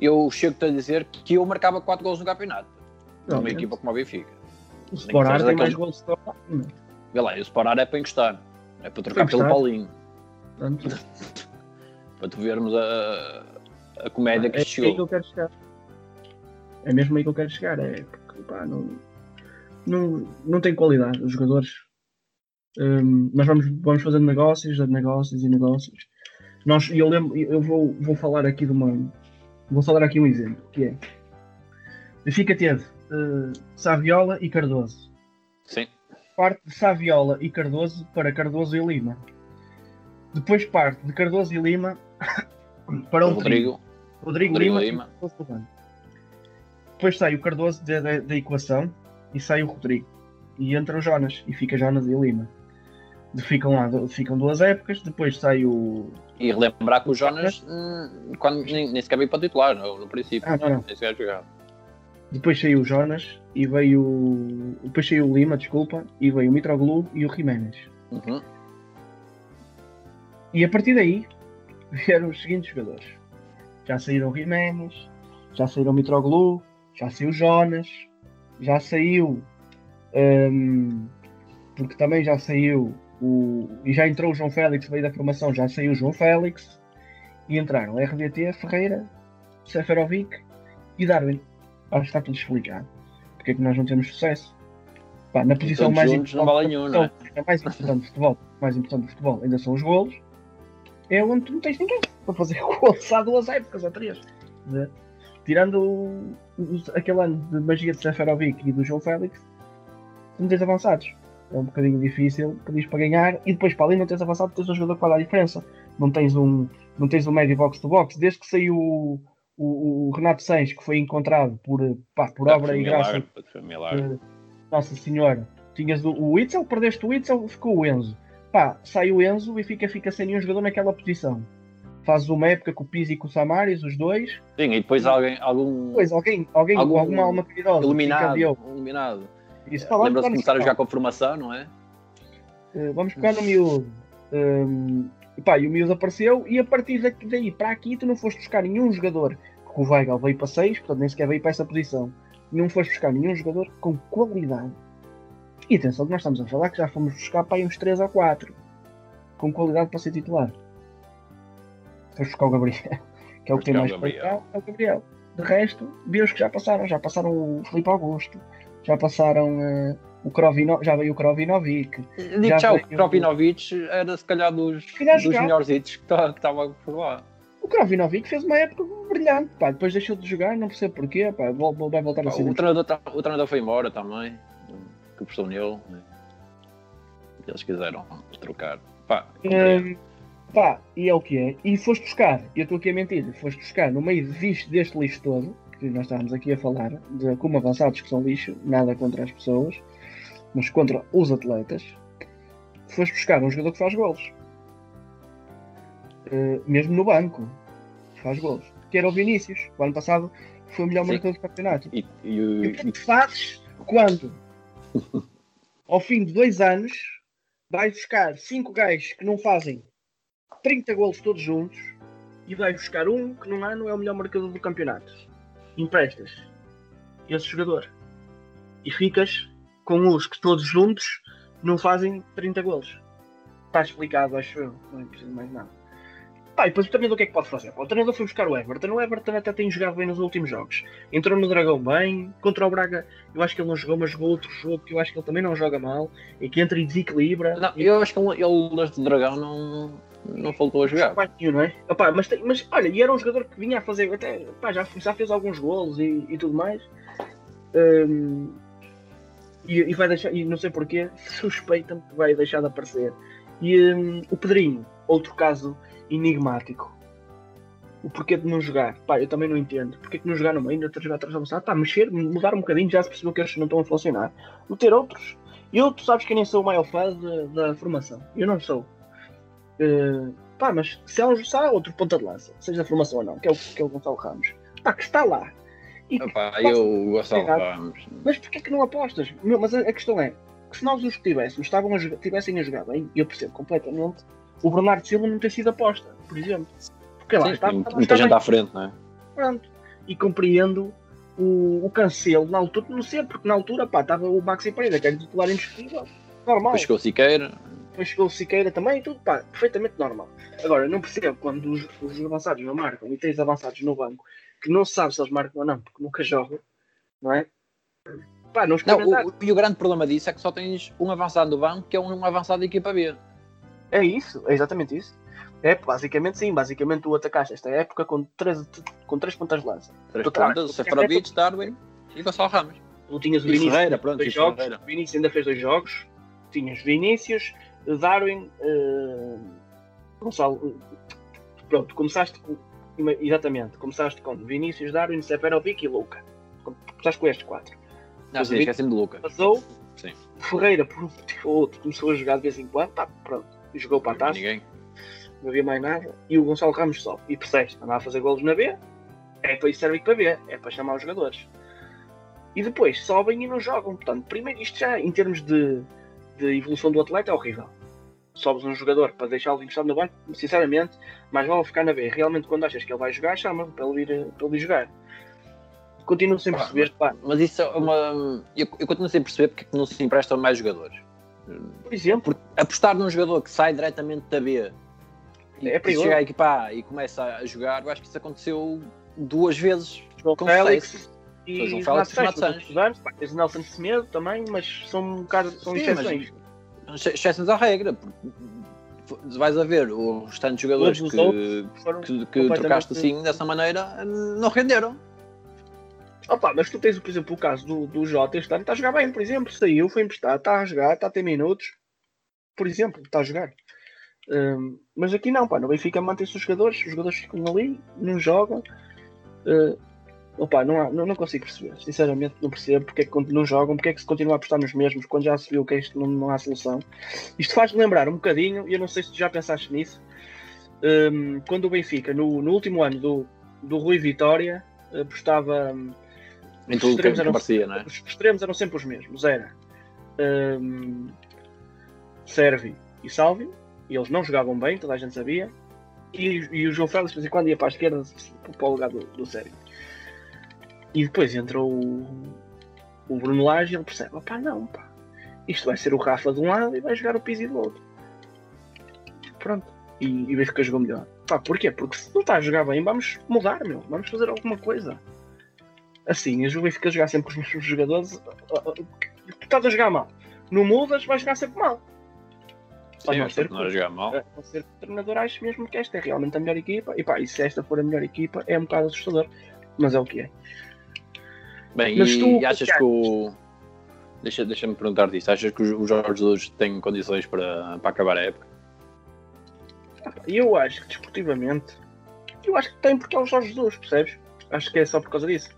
Eu chego-te a dizer que eu marcava 4 golos no campeonato. Não, numa equipa como a Benfica. O Sporar tem mais golos que o Vê lá, o Sporar é para encostar. É para trocar pelo Paulinho. para tu vermos a, a comédia que é chegou. É aí que eu quero chegar. É mesmo aí que eu quero chegar. É porque, pá, não não, não tem qualidade os jogadores. Um, nós vamos, vamos fazendo negócios, negócios e negócios. Nós, eu lembro, eu vou, vou falar aqui de uma. Vou falar aqui um exemplo, que é Benfica teve uh, Saviola e Cardoso. Sim. Parte de Saviola e Cardoso para Cardoso e Lima. Depois parte de Cardoso e Lima para o Rodrigo. Rodrigo, Rodrigo Lima. Lima. depois sai o Cardoso da, da, da equação e sai o Rodrigo. E entra o Jonas e fica Jonas e Lima. Ficam lá, ficam duas épocas, depois sai o. E relembrar que o Jonas hum, quando, nem, nem sequer veio para titular no, no princípio. Ah, não, não. Nem sequer jogar. Depois saiu o Jonas e veio. o- Depois saiu o Lima, desculpa, e veio o Mitroglou e o Jiménez. Uhum. E a partir daí vieram os seguintes jogadores. Já saíram o Jiménez, já saíram o Mitroglou, já saiu o Jonas, já saiu. hum, porque também já saiu o. E já entrou o João Félix, veio da formação, já saiu o João Félix. E entraram RDT, Ferreira, Seferovic e Darwin. Acho que está tudo explicado. Porque é que nós não temos sucesso? Pá, na posição mais não vale nenhum, não é? mais importante do futebol, mais importante do futebol ainda são os golos. É onde tu não tens ninguém para fazer golos há duas épocas ou três. né? Tirando aquele ano de magia de Seferovic e do João Félix, não tens avançados. É um bocadinho difícil, pedires para ganhar e depois para além não tens avançado, tens um jogador que vai dar a diferença. Não tens um, não tens um médio box to box. Desde que saiu o, o, o Renato Sanches, que foi encontrado por, pá, por obra Foi e graça milagre, foi milagre. Nossa Senhora. Tinhas o, o Witzel, perdeste o Witzel, ficou o Enzo. Pá, sai o Enzo e fica, fica sem nenhum jogador naquela posição. Fazes uma época com o Pizzi e com o Samaris, os dois. Sim, e depois alguém, algum Depois alguém, alguém Algum com alguma alma caridosa eu. eliminado. Isso, vamos Lembra-se de pegar no começar a final. jogar com a formação, não é? Eh, vamos pegar no miúdo. Hum, e pá, e o miúdo apareceu e a partir daí para aqui tu não foste buscar nenhum jogador. Porque o Weigl veio para 6, portanto nem sequer veio para essa posição. Não foste buscar nenhum jogador com qualidade. E atenção que nós estamos a falar que já fomos buscar para aí uns 3 ou 4 com qualidade para ser titular. Foste buscar o Gabriel, que é o que tem Buscar mais qualidade, é o Gabriel. De resto, vi os que já passaram. Já passaram o Felipe Augusto, já passaram eh, o Krovino, já veio o Krovinovic. Digo Já o Kropinovic era se calhar dos, calhar dos melhores hits que estava por lá. O Krovinovic fez uma época brilhante, pá. Depois deixou de jogar, não percebo porquê, pá. Vai voltar a ser. O treinador, tá- o treinador foi embora também, que apostou nele. né? Eles quiseram trocar. Pá, compreendo. Pá, e é o que é. E foste buscar, eu estou aqui a mentir, foste buscar no meio disto, deste lixo todo, que nós estávamos aqui a falar, de como avançados que são lixo, nada contra as pessoas, mas contra os atletas, foste buscar um jogador que faz golos. Uh, mesmo no banco, faz golos. Que era o Vinícius. O ano passado foi o melhor Sim. marcador do campeonato. E, e E o que é que tu fazes quando, ao fim de dois anos, vais buscar cinco gajos que não fazem 30 golos todos juntos e vais buscar um que num ano é o melhor marcador do campeonato? Emprestas esse jogador e ficas com os que todos juntos não fazem 30 golos. Está explicado, acho eu. Não é preciso mais nada. Pá, e depois o treinador o que é que pode fazer? Pá, o treinador foi buscar o Everton. O Everton até tem jogado bem nos últimos jogos. Entrou no Dragão bem. Contra o Braga, eu acho que ele não jogou, mas jogou outro jogo que eu acho que ele também não joga mal. E que entra e desequilibra. Não, E- eu acho que ele, ele neste Dragão não, não faltou a jogar. nenhum, não é? Mas, tem- mas olha, e era um jogador que vinha a fazer, até, já, já fez alguns golos e, e tudo mais. Hum, e, e vai deixar, e não sei porquê, suspeita-me que vai deixar de aparecer. E hum, o Pedrinho, outro caso enigmático. O porquê de não jogar? Pá, eu também não entendo. Porquê de não jogar no meio, ainda jogar atrás da moçada? Tá, mexer, mudar um bocadinho, já se percebeu que estes não estão a funcionar. Meter outros. Eu, tu sabes que eu nem sou o maior fã de- da formação. Eu não sou. Uh, pá, mas se há, um, se há outro ponta de lança, seja da formação ou não, que é o, que é o Gonçalo Ramos, pá, que está lá. E que- Epá, eu Gonçalo Ramos. mas porquê que não apostas? Meu, mas a, a questão é que se nós os que tivéssemos estavam a jogar, tivessem a jogar bem, eu percebo completamente, o Bernardo Silva não ter sido aposta, por exemplo. Porque lá Sim, está, muita está gente bem. à frente, não é? Pronto. E compreendo o, o cancelo na altura, não sei, porque na altura pá, estava o Maxi Pereira, que era titular indiscutível. Normal. Depois chegou o Siqueira. Depois chegou o Siqueira também, tudo pá, perfeitamente normal. Agora, não percebo quando os, os avançados não marcam e tens avançados no banco que não se sabe se eles marcam ou não, porque nunca jogam, não é? Pá, não Não, experimentar. o, e o grande problema disso é que só tens um avançado do banco, que é um avançado da equipa B. É isso, é exatamente isso. É, basicamente sim, basicamente tu atacaste esta época com três, com três pontas de lança. Três pontas, Seferovic, Darwin e Gonçalo Ramos. Tu tinhas o Vinícius Ferreira, pronto, dois jogos, Ferreira. o Vinícius ainda fez dois jogos, tinhas Vinícius, Darwin, eh, Gonçalo. eh, Pronto, começaste com. Exatamente, começaste com Vinícius, Darwin, Seferovic e Luca. estás com estes quatro. Não, sim, esqueci-me de Luca. Passou, Sim. Ferreira, por um motivo ou outro, começou a jogar de vez em quando, tá, pronto, e jogou para a taça, Ninguém. não havia mais nada, e o Gonçalo Ramos sobe. E percebes, andava a fazer golos na B, é para isso serve para B, é para chamar os jogadores. E depois sobem e não jogam. Portanto, primeiro isto já, em termos de, de evolução do atleta, é horrível. Sobes um jogador para deixá-lo encostado no banco, sinceramente, mais vale ficar na B. Realmente, quando achas que ele vai jogar, chama para ele ir, para ele ir jogar. Continuo sem Ah, perceber, pá, Mas isso é uma. Eu, eu continuo sem perceber porque é não se emprestam mais jogadores. Por exemplo, apostar num jogador que sai diretamente da B e É perigoso. chega a equipa A e começa a jogar, eu acho que isso aconteceu duas vezes João com Félix sucesso. e João Félix e Renato Sanches, tens Nelson Semedo também, mas são um bocado são Sim, exceções. Ex- Exceções à regra. Vais a ver os restantes jogadores Todos que, que, que trocaste assim dessa maneira não renderam. Opa, mas tu tens, por exemplo, o caso do, do Jota este ano, está a jogar bem, por exemplo, saiu, foi emprestado, está a jogar, está a ter minutos, por exemplo, está a jogar. Hum, mas aqui não, pá, no Benfica mantém-se os jogadores, os jogadores ficam ali, não jogam. Uh, opa, não, há- não, não consigo perceber, sinceramente não percebo porque é que não jogam, porque é que se continua a apostar nos mesmos quando já se viu que isto não, não há solução. Isto faz lembrar um bocadinho, e eu não sei se tu já pensaste nisso, hum, quando o Benfica, no, no último ano do, do Rui Vitória, apostava. hum, Em o que extremos eram- parecia, não é? os extremos eram sempre os mesmos. Era hum, Servi e Salvi, e eles não jogavam bem, toda a gente sabia. E, e o João Félix, de vez em quando, ia para a esquerda para o lugar do, do. E depois entrou o, o Bruno Lage e ele percebe: opá, não, pá, isto vai ser o Rafa de um lado e vai jogar o Pizzi do outro. Pronto. E, e o Benfica jogou melhor. Pá, porquê? Porque se não está a jogar bem, vamos mudar, meu. Vamos fazer alguma coisa assim, o Benfica jogar sempre com os mesmos jogadores, tu estás a jogar mal. Não mudas, vais jogar sempre mal. Sim, mas ser a jogar mal. Ah, Pode ser treinador ache mesmo que esta é realmente a melhor equipa. E pá, e se esta for a melhor equipa, é um bocado assustador. Mas é o que é. Bem, Mas e, tu- achas que o. Deixa- Deixa-me perguntar-te. Achas que o o Jorge Jesus tem condições para, para acabar a época? Ah, eu acho que desportivamente, eu acho que tem porque é o Jorge Jesus, percebes? Acho que é só por causa disso.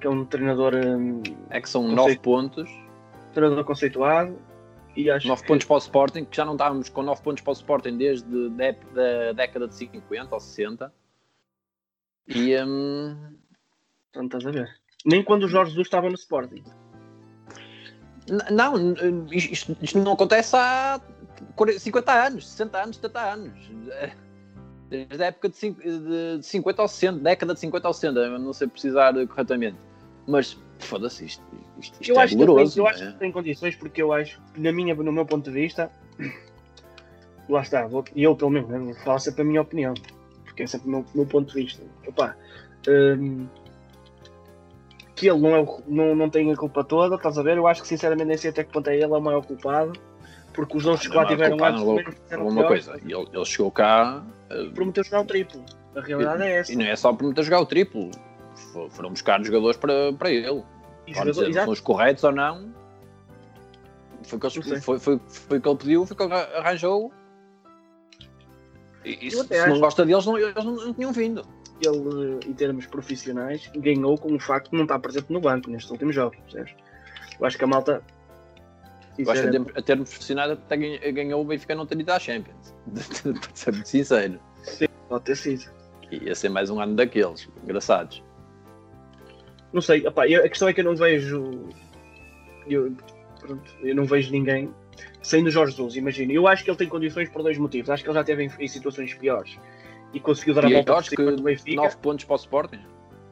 Que é um treinador, hum, É que são Não 9 sei. pontos, treinador conceituado. E acho 9 que pontos para o Sporting, que já não estávamos com 9 pontos para o Sporting desde a década de 50 ou 60. E hum, Portanto, estás a ver. Nem quando o Jorge Jesus estava no Sporting. não, isto, isto não acontece há 40 50 anos, 60 anos, 70 anos. É, Desde a época de, de- de 50 ou 60, década de 50 ou 60, eu não sei precisar corretamente. Mas foda-se, isto, isto, isto eu é acho, que doloroso. tem, eu não acho é? que tem condições porque eu acho, na minha, no meu ponto de vista, lá está, vou- e eu pelo menos, né, vou falar sempre a minha opinião, porque é sempre o meu, meu ponto de vista. Opa, hum, que ele não, é, não, não tem a culpa toda, estás a ver? Eu acho que sinceramente nem sei até que ponto é ele é o maior culpado, porque os outros que lá não, tiveram culpado, antes não, também fizeram Uma pior. coisa, ele, ele chegou cá prometeu jogar o triplo. A realidade é essa. e não é só para meter jogar o triplo. Fo- Foram buscar jogadores para, para ele. E Pode dizer, são os corretos ou não. Foi o que, foi, foi, foi que ele pediu, foi o que ele arranjou. E, e se, se não gosta deles, não, eles não, não tinham vindo. ele, em termos profissionais, ganhou com o facto de não estar presente no banco nestes últimos jogos, percebes? Eu acho que a malta. Eu acho que, a termos- a profissionais, até ganhou o Benfica não ter ido à Champions. para ser muito sincero. Pode ter sido. Ia ser mais um ano daqueles, engraçados. Não sei, opá, eu- a questão é que eu não vejo. Eu, pronto, eu não vejo ninguém saindo Jorge Jesus, imagina. Eu acho que ele tem condições por dois motivos. Acho que ele já esteve em, em situações piores e conseguiu dar a E volta eu por acho cima que do Benfica. 9 pontos para o Sporting.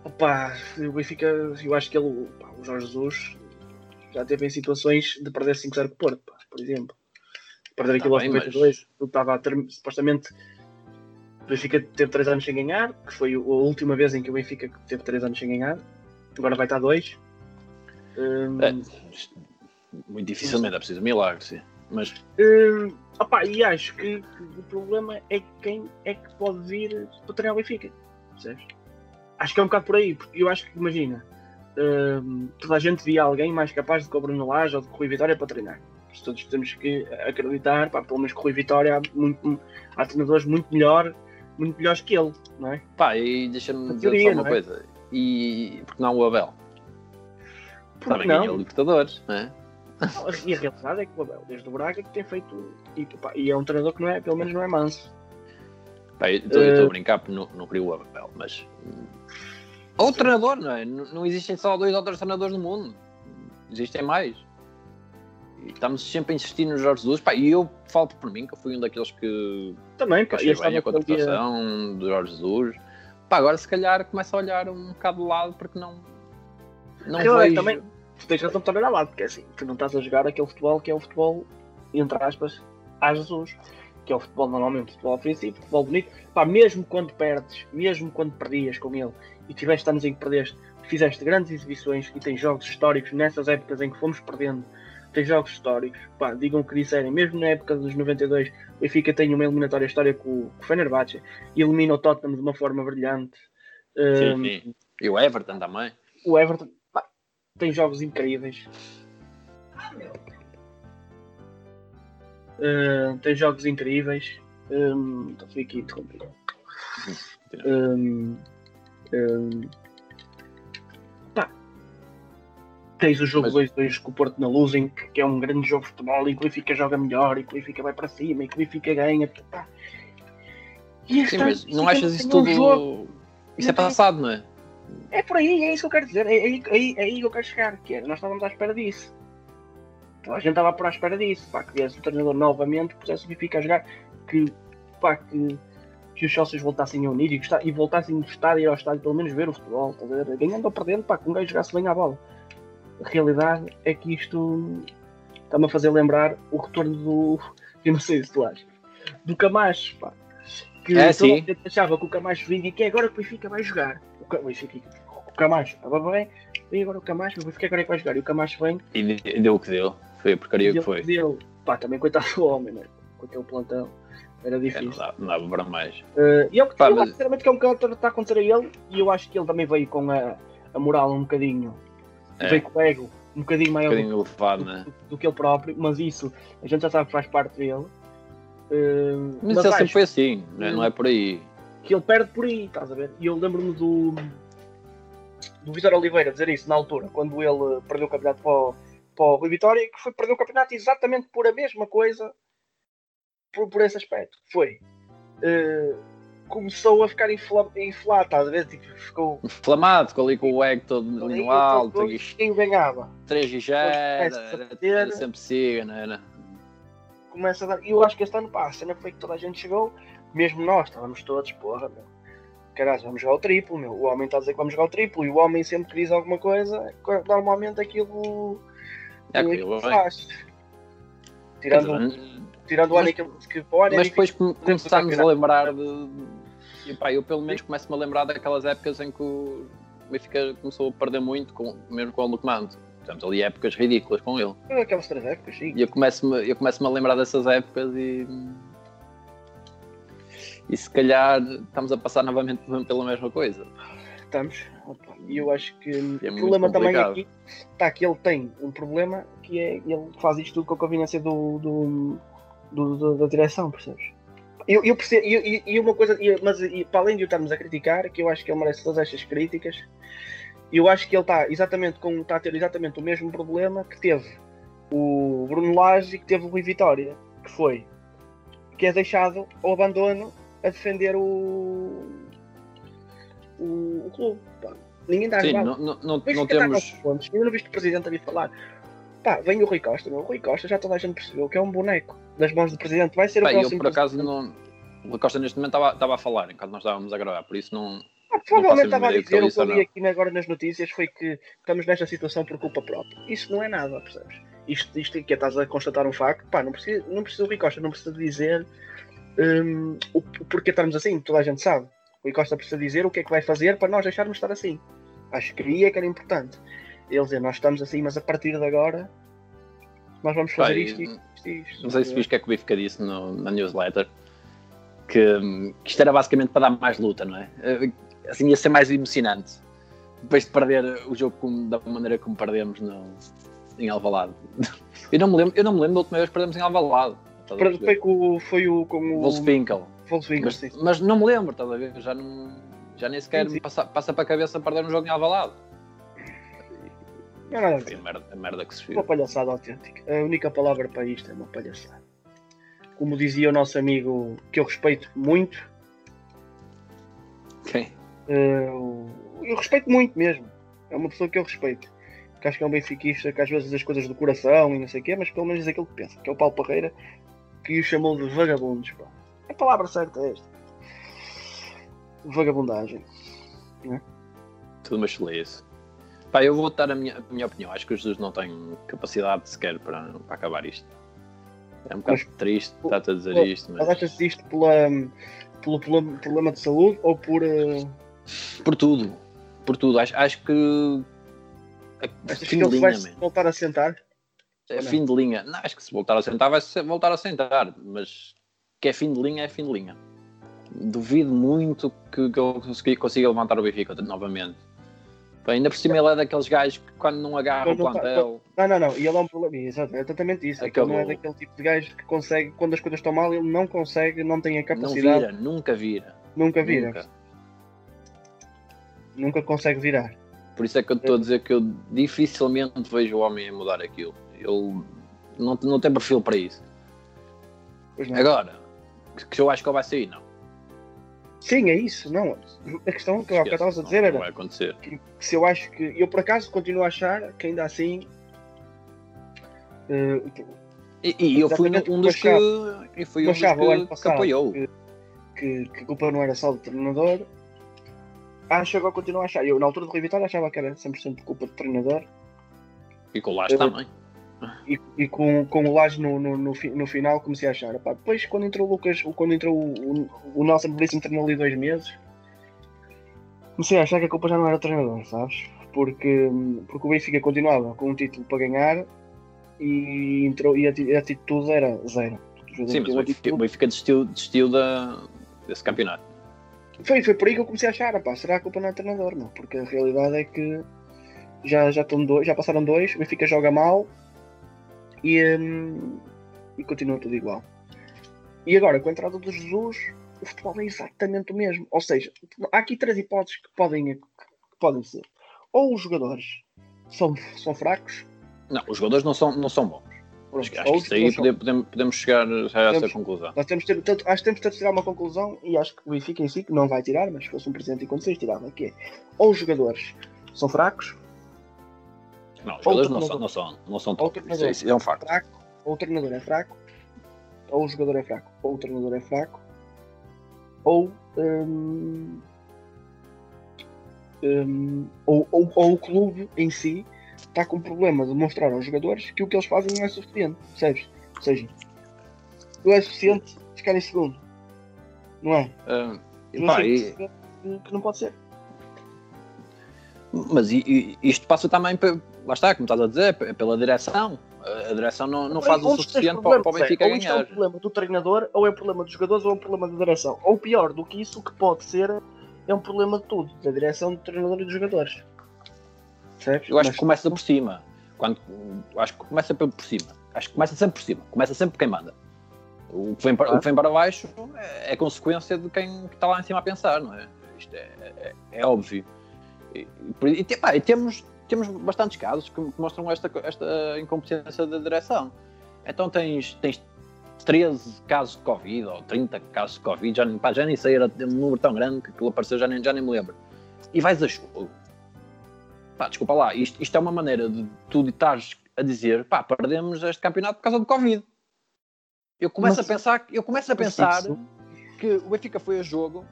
Opa, o Benfica, eu acho que ele, pá, o Jorge Jesus já esteve em situações de perder 5-0 com o Porto, pá, por exemplo. Perder aquilo Tá aos bem, 92, tudo estava a ter, supostamente o Benfica teve 3 anos sem ganhar, que foi a última vez em que o Benfica teve 3 anos sem ganhar, agora vai estar 2. Hum, É, muito dificilmente, é preciso um milagre, sim. Mas hum, opá, e acho que, que o problema é quem é que pode vir para treinar o Benfica. Percebes? Acho que é um bocado por aí, porque eu acho que, imagina, hum, toda a gente via alguém mais capaz de que o Bruno Lage ou de que o Rui Vitória para treinar. Todos temos que acreditar, pá, pelo menos que o Rui Vitória há, muito, há treinadores muito, melhor, muito melhores que ele, não é? pá, e deixa-me dizer só uma não é? coisa. E porque não o Abel? Também ganhou o Libertadores, não é? E a realidade é que o Abel, desde o Braga, que tem feito. E, pá, e é um treinador que não é, pelo menos não é manso. Estou uh... a brincar porque não, não queria o Abel, mas. Ou treinador, não é? Não, existem só dois ou três treinadores no mundo. Existem mais. E estamos sempre a insistir no Jorge Jesus. Pá, e eu falo por mim, que eu fui um daqueles que. Também, pá. Achei bem a contratação do Jorge Jesus. Pá, agora se calhar começa a olhar um bocado de lado porque não. Não eu vejo. Também, tu tens razão a lado, porque é assim, tu não estás a jogar aquele futebol que é o futebol, entre aspas, a Jesus. Que é o futebol normalmente, futebol ofensivo, futebol bonito. Pá, mesmo quando perdes, mesmo quando perdias com ele e tiveste anos em que perdeste, fizeste grandes exibições e tens jogos históricos nessas épocas em que fomos perdendo tem jogos históricos. Pá, digam o que disserem, mesmo na época dos 92, o Benfica tem uma eliminatória história com, com o Fenerbahçe e elimina o Tottenham de uma forma brilhante. Sim, um, sim. E o Everton também. O Everton pá, tem jogos incríveis. Uh, tem jogos incríveis. Um, então fui aqui interrompido. Um, um, Tens o jogo 2-2 Mas... com o Porto na Losing, que é um grande jogo de futebol, e que o Benfica joga melhor, e que o Benfica vai para cima, e que o Benfica ganha. Pá. E Sim, mas não achas isso tudo. Um isso é passado, não é? É por aí, é isso que eu quero dizer. É, aí, é, é, é aí que eu quero chegar. Que é, nós estávamos à espera disso. A gente estava por à espera disso. Pá, que viesse o treinador novamente, pusesse o Benfica a jogar. Que, pá, que, que os Chelsea voltassem a unir e, gostar, e voltassem a gostar de ir ao estádio, pelo menos ver o futebol. Tá Ganhando ou perdendo, pá, que um gajo jogasse bem à bola a realidade é que isto está-me a fazer lembrar o retorno do. Eu não sei se tu achas. Do Camacho, pá. Que é, sim. achava que o Camacho vinha e que é agora que o Benfica vai jogar. O, Benfica, o Camacho estava bem, vem agora o Camacho, o Benfica agora é que vai jogar. E o Camacho vem. E deu o que deu. Foi a porcaria que foi. Deu. Pá, também coitado do homem, né? Com aquele plantão. Era difícil. É, não, dava, para mais. Uh, e é o que Pá, eu mas... sinceramente que é um bocado que está a acontecer a ele e eu acho que ele também veio com a, a moral um bocadinho é. veio com o ego um bocadinho maior um bocadinho do, elevado, do, né? do, do, que ele próprio, mas isso a gente já sabe que faz parte dele. Uh, mas, mas ele sempre foi assim, né? não é por aí. Que ele perde por aí, estás a ver? E eu lembro-me do, do Vitor Oliveira dizer isso na altura, quando ele perdeu o campeonato para o, para o Rui Vitória, que foi perder o campeonato exatamente por a mesma coisa, por, por esse aspecto. Foi. Uh, começou a ficar infla, inflado, estás a ver? Tipo, ficou inflamado, ficou ali com o ego todo ali no alto. E quem ganhava? 3 e já era, era, sempre siga, não era? Começa a dar. E eu acho que este ano pá, a cena foi que toda a gente chegou, mesmo nós, estávamos todos, porra, meu. Caralho, vamos jogar o triplo, meu. O homem está a dizer que vamos jogar o triplo e o homem sempre que diz alguma coisa, normalmente aquilo. É aquilo, faz. Tirando. Tirando o ano que, pode. Mas depois começámos a lembrar de. E, pá, eu pelo menos começo-me a lembrar daquelas épocas em que o Benfica começou a perder muito, com, mesmo com o Lucmando. Temos ali épocas ridículas com ele. Aquelas três épocas, sim. E eu começo-me eu começo a lembrar dessas épocas e. E se calhar estamos a passar novamente pela mesma coisa. Estamos. E eu acho que é o problema também aqui está que ele tem um problema que é ele faz isto tudo com a conveniência do, do do, do, da direção, percebes? Eu, eu percebo, e, e, uma coisa, e, mas e, para além de o estarmos a criticar, que eu acho que ele merece todas estas críticas, eu acho que ele está exatamente com, está a ter exatamente o mesmo problema que teve o Bruno Lage e que teve o Rui Vitória, que foi que é deixado ao abandono a defender o, o, o clube. Pá. Ninguém dá Sim, não, não, não, não temos. Pontos. Ainda não viste o presidente ali falar. Pá, vem o Rui Costa, meu. o Rui Costa já toda a gente percebeu que é um boneco das mãos do presidente. Vai ser o Bem, próximo. Eu, por acaso, não. O Costa neste momento estava a falar enquanto nós estávamos a gravar, por isso não. Ah, provavelmente estava a dizer, o que eu li aqui agora nas notícias foi que estamos nesta situação por culpa própria. Isso não é nada, percebes? Isto, isto que é, estás a constatar um facto, pá, não precisa, não precisa o Rui Costa, não precisa dizer um, o, o porquê estamos assim, toda a gente sabe. Rui Costa precisa dizer o que é que vai fazer para nós deixarmos estar assim. Acho que aí é que era importante. Ele dizer, nós estamos assim, mas a partir de agora nós vamos fazer Pai, isto, isto, isto, isto. Não sei se viste o que é que o Benfica disse no, na newsletter. Que, que isto era basicamente para dar mais luta, não é? Eh, assim ia ser mais emocionante. Depois de perder o jogo como, da maneira como perdemos no, em Alvalade. Eu não, me lembro, eu não me lembro da última vez que perdemos em Alvalade. Foi, com, foi o com o Wolfswinkel. Mas, mas, não me lembro, estás a ver? Já, não, já nem sequer sim, sim. Passa, passa para a cabeça perder um jogo em Alvalade. Não. Foi a merda, a merda que se fez. Uma palhaçada autêntica. A única palavra para isto é uma palhaçada. Como dizia o nosso amigo, que eu respeito muito, Quem? eh, o- eu respeito muito mesmo. É uma pessoa que eu respeito. Que acho que é um benfiquista, que às vezes as coisas do coração e não sei o quê, mas pelo menos diz aquilo que pensa. Que é o Paulo Parreira, que o chamou de vagabundos. Pá. A palavra certa é esta. Vagabundagem. Tudo uma chelice. Pá, eu vou dar a minha, a minha opinião. Acho que o Jesus não tem capacidade sequer para, para acabar isto. É um bocado Mas- triste estar-te a dizer Pô, isto, Mas achas isto pela, pelo, pelo problema de saúde ou por. eh, por tudo. Por tudo. Acho, acho que. a- achas fim que de ele vai se voltar a sentar? É fim de linha. Não, acho que se voltar a sentar, vai ser- voltar a sentar. Mas que é fim de linha, é fim de linha. Duvido muito que, que ele consiga, levantar o Benfica novamente. Pá, ainda por cima ele é daqueles gajos que quando não agarra o Quando não tá- plantel. Não, não, não. E ele é um problema. Exato, é exatamente isso. É que ele não é Acabou. daquele tipo de gajo que consegue, quando as coisas estão mal, ele não consegue, não tem a Não capacidade. vira, nunca vira. Nunca vira. Nunca. Nunca consegue virar. Por isso é que eu estou a dizer que eu dificilmente vejo o homem a mudar aquilo. Ele não, não tem perfil para isso. Não. Agora, que- que eu acho que ele vai sair, não. Sim, é isso. Não. A questão que eu estavas a Não, dizer não era vai acontecer. que se eu acho que. Eu por acaso continuo a achar que ainda assim. eh, E, e eu fui um dos que, e fui um dos que, que passado apoiou. que, que, que a culpa não era só do treinador. Acho agora continuo a achar. Eu na altura do Rui Vitória achava que era 100% culpa do treinador. E com o também. E, e com, com o Laje no, no, no, no final comecei a achar. Pá, depois quando entrou o Lucas, quando entrou o, o, o Nelson Belíssimo treinou ali dois meses, comecei a achar que a culpa já não era do treinador, sabes? Porque, porque o Benfica continuava com um título para ganhar e, entrou, e a, a atitude era zero. Sim, mas o Benfica, o Benfica desistiu, desistiu da, desse campeonato. Foi, foi por aí que eu comecei a achar, pá, será a culpa não é do treinador? Não, porque a realidade é que já, já, estão dois, já passaram dois, o Benfica joga mal e, hum, e continua tudo igual. E agora, com a entrada do Jesus, o futebol é exatamente o mesmo. Ou seja, há aqui três hipóteses que podem, que podem ser. Ou os jogadores são, são fracos, Não, os jogadores não são, não são bons. pronto, Acho, que- acho que isso aí podemos, podemos chegar a essa conclusão. Nós temos ter, tanto, acho que temos de tirar uma conclusão e acho que o Benfica em si, que não vai tirar, mas se fosse um presidente em condições, tirava, que é ou os jogadores são fracos, Não, os jogadores não são, não são, não são top. Isso, é- isso é um facto. fraco, ou o treinador é fraco, ou o jogador é fraco, ou o treinador é fraco, ou, hum, hum, ou, ou, ou o clube em si está com problema de mostrar aos jogadores que o que eles fazem não é suficiente, percebes? Ou seja, não é suficiente ficar em segundo, não é? Ah, Não pá, sei e- que- não pode ser. mas isto passa também, pe- lá está, como estás a dizer, pe- pela direção. A direção não, não faz o suficiente para, para o problemas é, Benfica ou é um ganhar. problema do treinador, ou é um problema dos jogadores, ou é um problema da direção. Ou pior do que isso, o que pode ser é um problema de tudo, da direção, do treinador e dos jogadores. Percebes? Eu acho Mas- que começa por cima. Quando, acho que começa por por cima. Acho que começa sempre por cima. Começa sempre por quem manda. O que vem para, o que vem para baixo é, é consequência de quem está lá em cima a pensar, não é? Isto é, é, é óbvio. E, e e pá, e temos, temos bastantes casos que, mostram esta, esta incompetência da direção. Então tens, tens 13 casos de Covid ou 30 casos de Covid, já, nem- pá, já nem sei, era um número tão grande que aquilo apareceu, já nem, já nem me lembro. E vais a jogo. Pá, desculpa lá, isto, isto é uma maneira de tu estares a dizer, pá, perdemos este campeonato por causa do Covid. Eu começo Mas- a pensar, eu começo a pensar isso- que o Benfica foi a jogo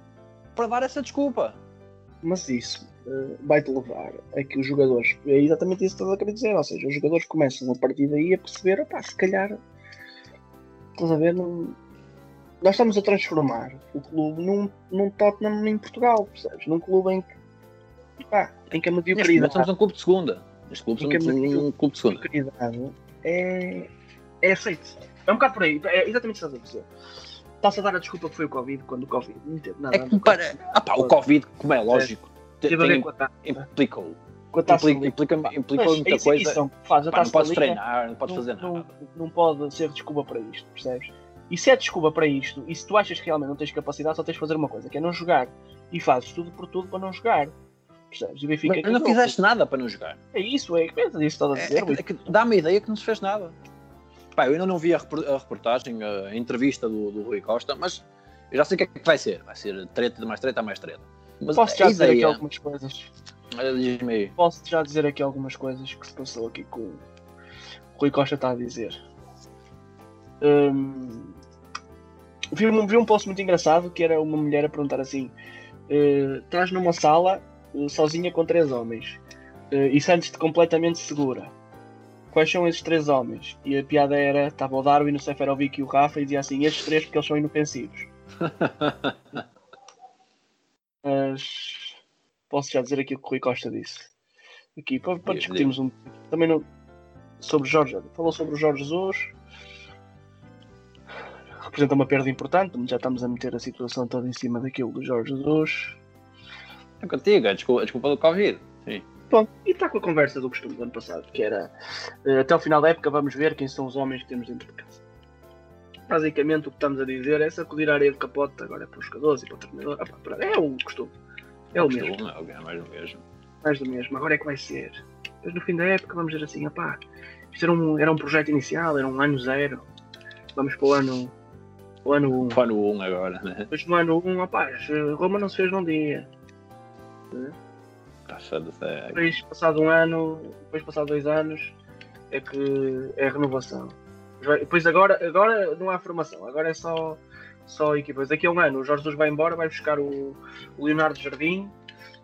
para dar essa desculpa. Mas isso eh, vai-te levar a que os jogadores. É exatamente isso que estás a querer dizer. Ou seja, os jogadores começam a partir daí a perceber, opá, se calhar. Estás a ver? Não... Nós estamos a transformar o clube num, num Tottenham em Portugal, percebes? Num clube em que. Pá, em que a mediocridade. somos um clube de segunda. Neste clube somos um, clube de segunda. mediocridade é, é aceito. É um bocado por aí. É exatamente isso que estás a dizer. Está-se a dar a desculpa que foi o Covid, quando o Covid não teve nada É que para. Ah, pá, o Covid, como é lógico, a tem- a implicou. A Implica, implica, implicou Mas é muita isso- isso coisa. são- faz a Pá, não podes treinar, não podes não, fazer não- nada. não pode ser desculpa para isto, percebes? E se é desculpa para isto, e se tu achas que realmente não tens capacidade, só tens de fazer uma coisa, que é não jogar. E fazes tudo por tudo para não jogar. percebes? E Benfica Mas não fizeste nada para não jogar. É isso, é, é isso que estás a É, dizer. é que- é que dá-me a ideia que não se fez nada. Pá, eu ainda não vi a, repor- a reportagem, a entrevista do, do Rui Costa, mas eu já sei o que é que vai ser. Vai ser treta, mais treta, mais treta. Mas Posso já dizer aqui ideia, algumas coisas. Diz-me. Posso já dizer aqui algumas coisas que se passou aqui com o Rui Costa está a dizer. Hum, vi, um, vi um post muito engraçado que era uma mulher a perguntar assim: eh, estás numa sala eh, sozinha com três homens eh, e sentes-te completamente segura. Quais são esses três homens? E a piada era: estava o Darwin, o Seferovic e o Rafa, e dizia assim: estes três porque eles são inofensivos. Mas posso já dizer aqui o que o Rui Costa disse. Aqui, para, para discutirmos um também não, sobre Jorge, falou sobre o Jorge Jesus. Representa uma perda importante, já estamos a meter a situação toda em cima daquilo do Jorge Jesus. É contigo, é desculpa, é desculpa do Covid. Sim. Bom, e está com a conversa do costume do ano passado, que era eh, até ao final da época vamos ver quem são os homens que temos dentro de casa. Basicamente o que estamos a dizer é sacudir a areia de capote agora é para os jogadores e para o treinador. Ah, pá, pá, é o costume. É o mesmo. Costume, é o é mais do mesmo. mais do mesmo, agora é que vai ser. Depois no fim da época vamos dizer assim, opá, isto era um, era um projeto inicial, era um ano zero, vamos para o ano, o ano 1. Fã no 1 agora, né? Depois no ano 1, opá, Roma não se fez num dia. Tá chato, é. Depois passado um ano, depois passado dois anos, é que é a renovação. Depois agora, agora não há formação, agora é só, só equipas. Daqui a um ano o Jorge Jesus vai embora, vai buscar o, o Leonardo Jardim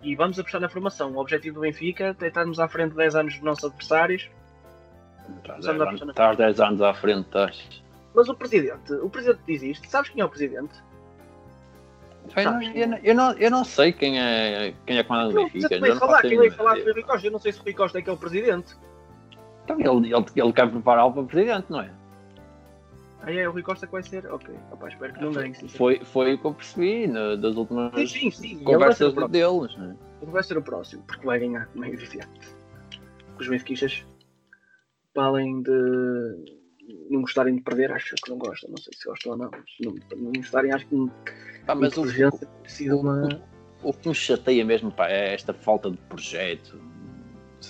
e vamos apostar na formação. O objetivo do Benfica é estarmos à frente de 10 anos dos nossos adversários Estás Vamos 10 lá anos- para- estás 10 anos à frente, estás. Mas o presidente, o presidente diz isto. Sabes quem é o presidente? Eu não, eu, não, eu, não, eu não sei quem é, quem é que manda no Não, Benfica. eu não falar, quem vai falar foi o Rui Costa. Eu não sei se o Rui Costa é que é o presidente. Então, ele, ele, ele quer preparar para presidente, não é? Aí é o Rui Costa que vai ser? Ok, Rapaz, espero que não ganhe. Foi, foi o que eu percebi na- das últimas Sim, sim, sim. Ele conversas o próximo. deles. Não é? ele vai ser o próximo, porque vai ganhar, como é evidente. Os benfiquistas, para além de não gostarem de perder, acho que não gostam. Não sei se gostam ou não. mas não, não gostarem, acho que não. Pá, mas o, precisa de uma. o que me chateia mesmo pá, é esta falta de projeto.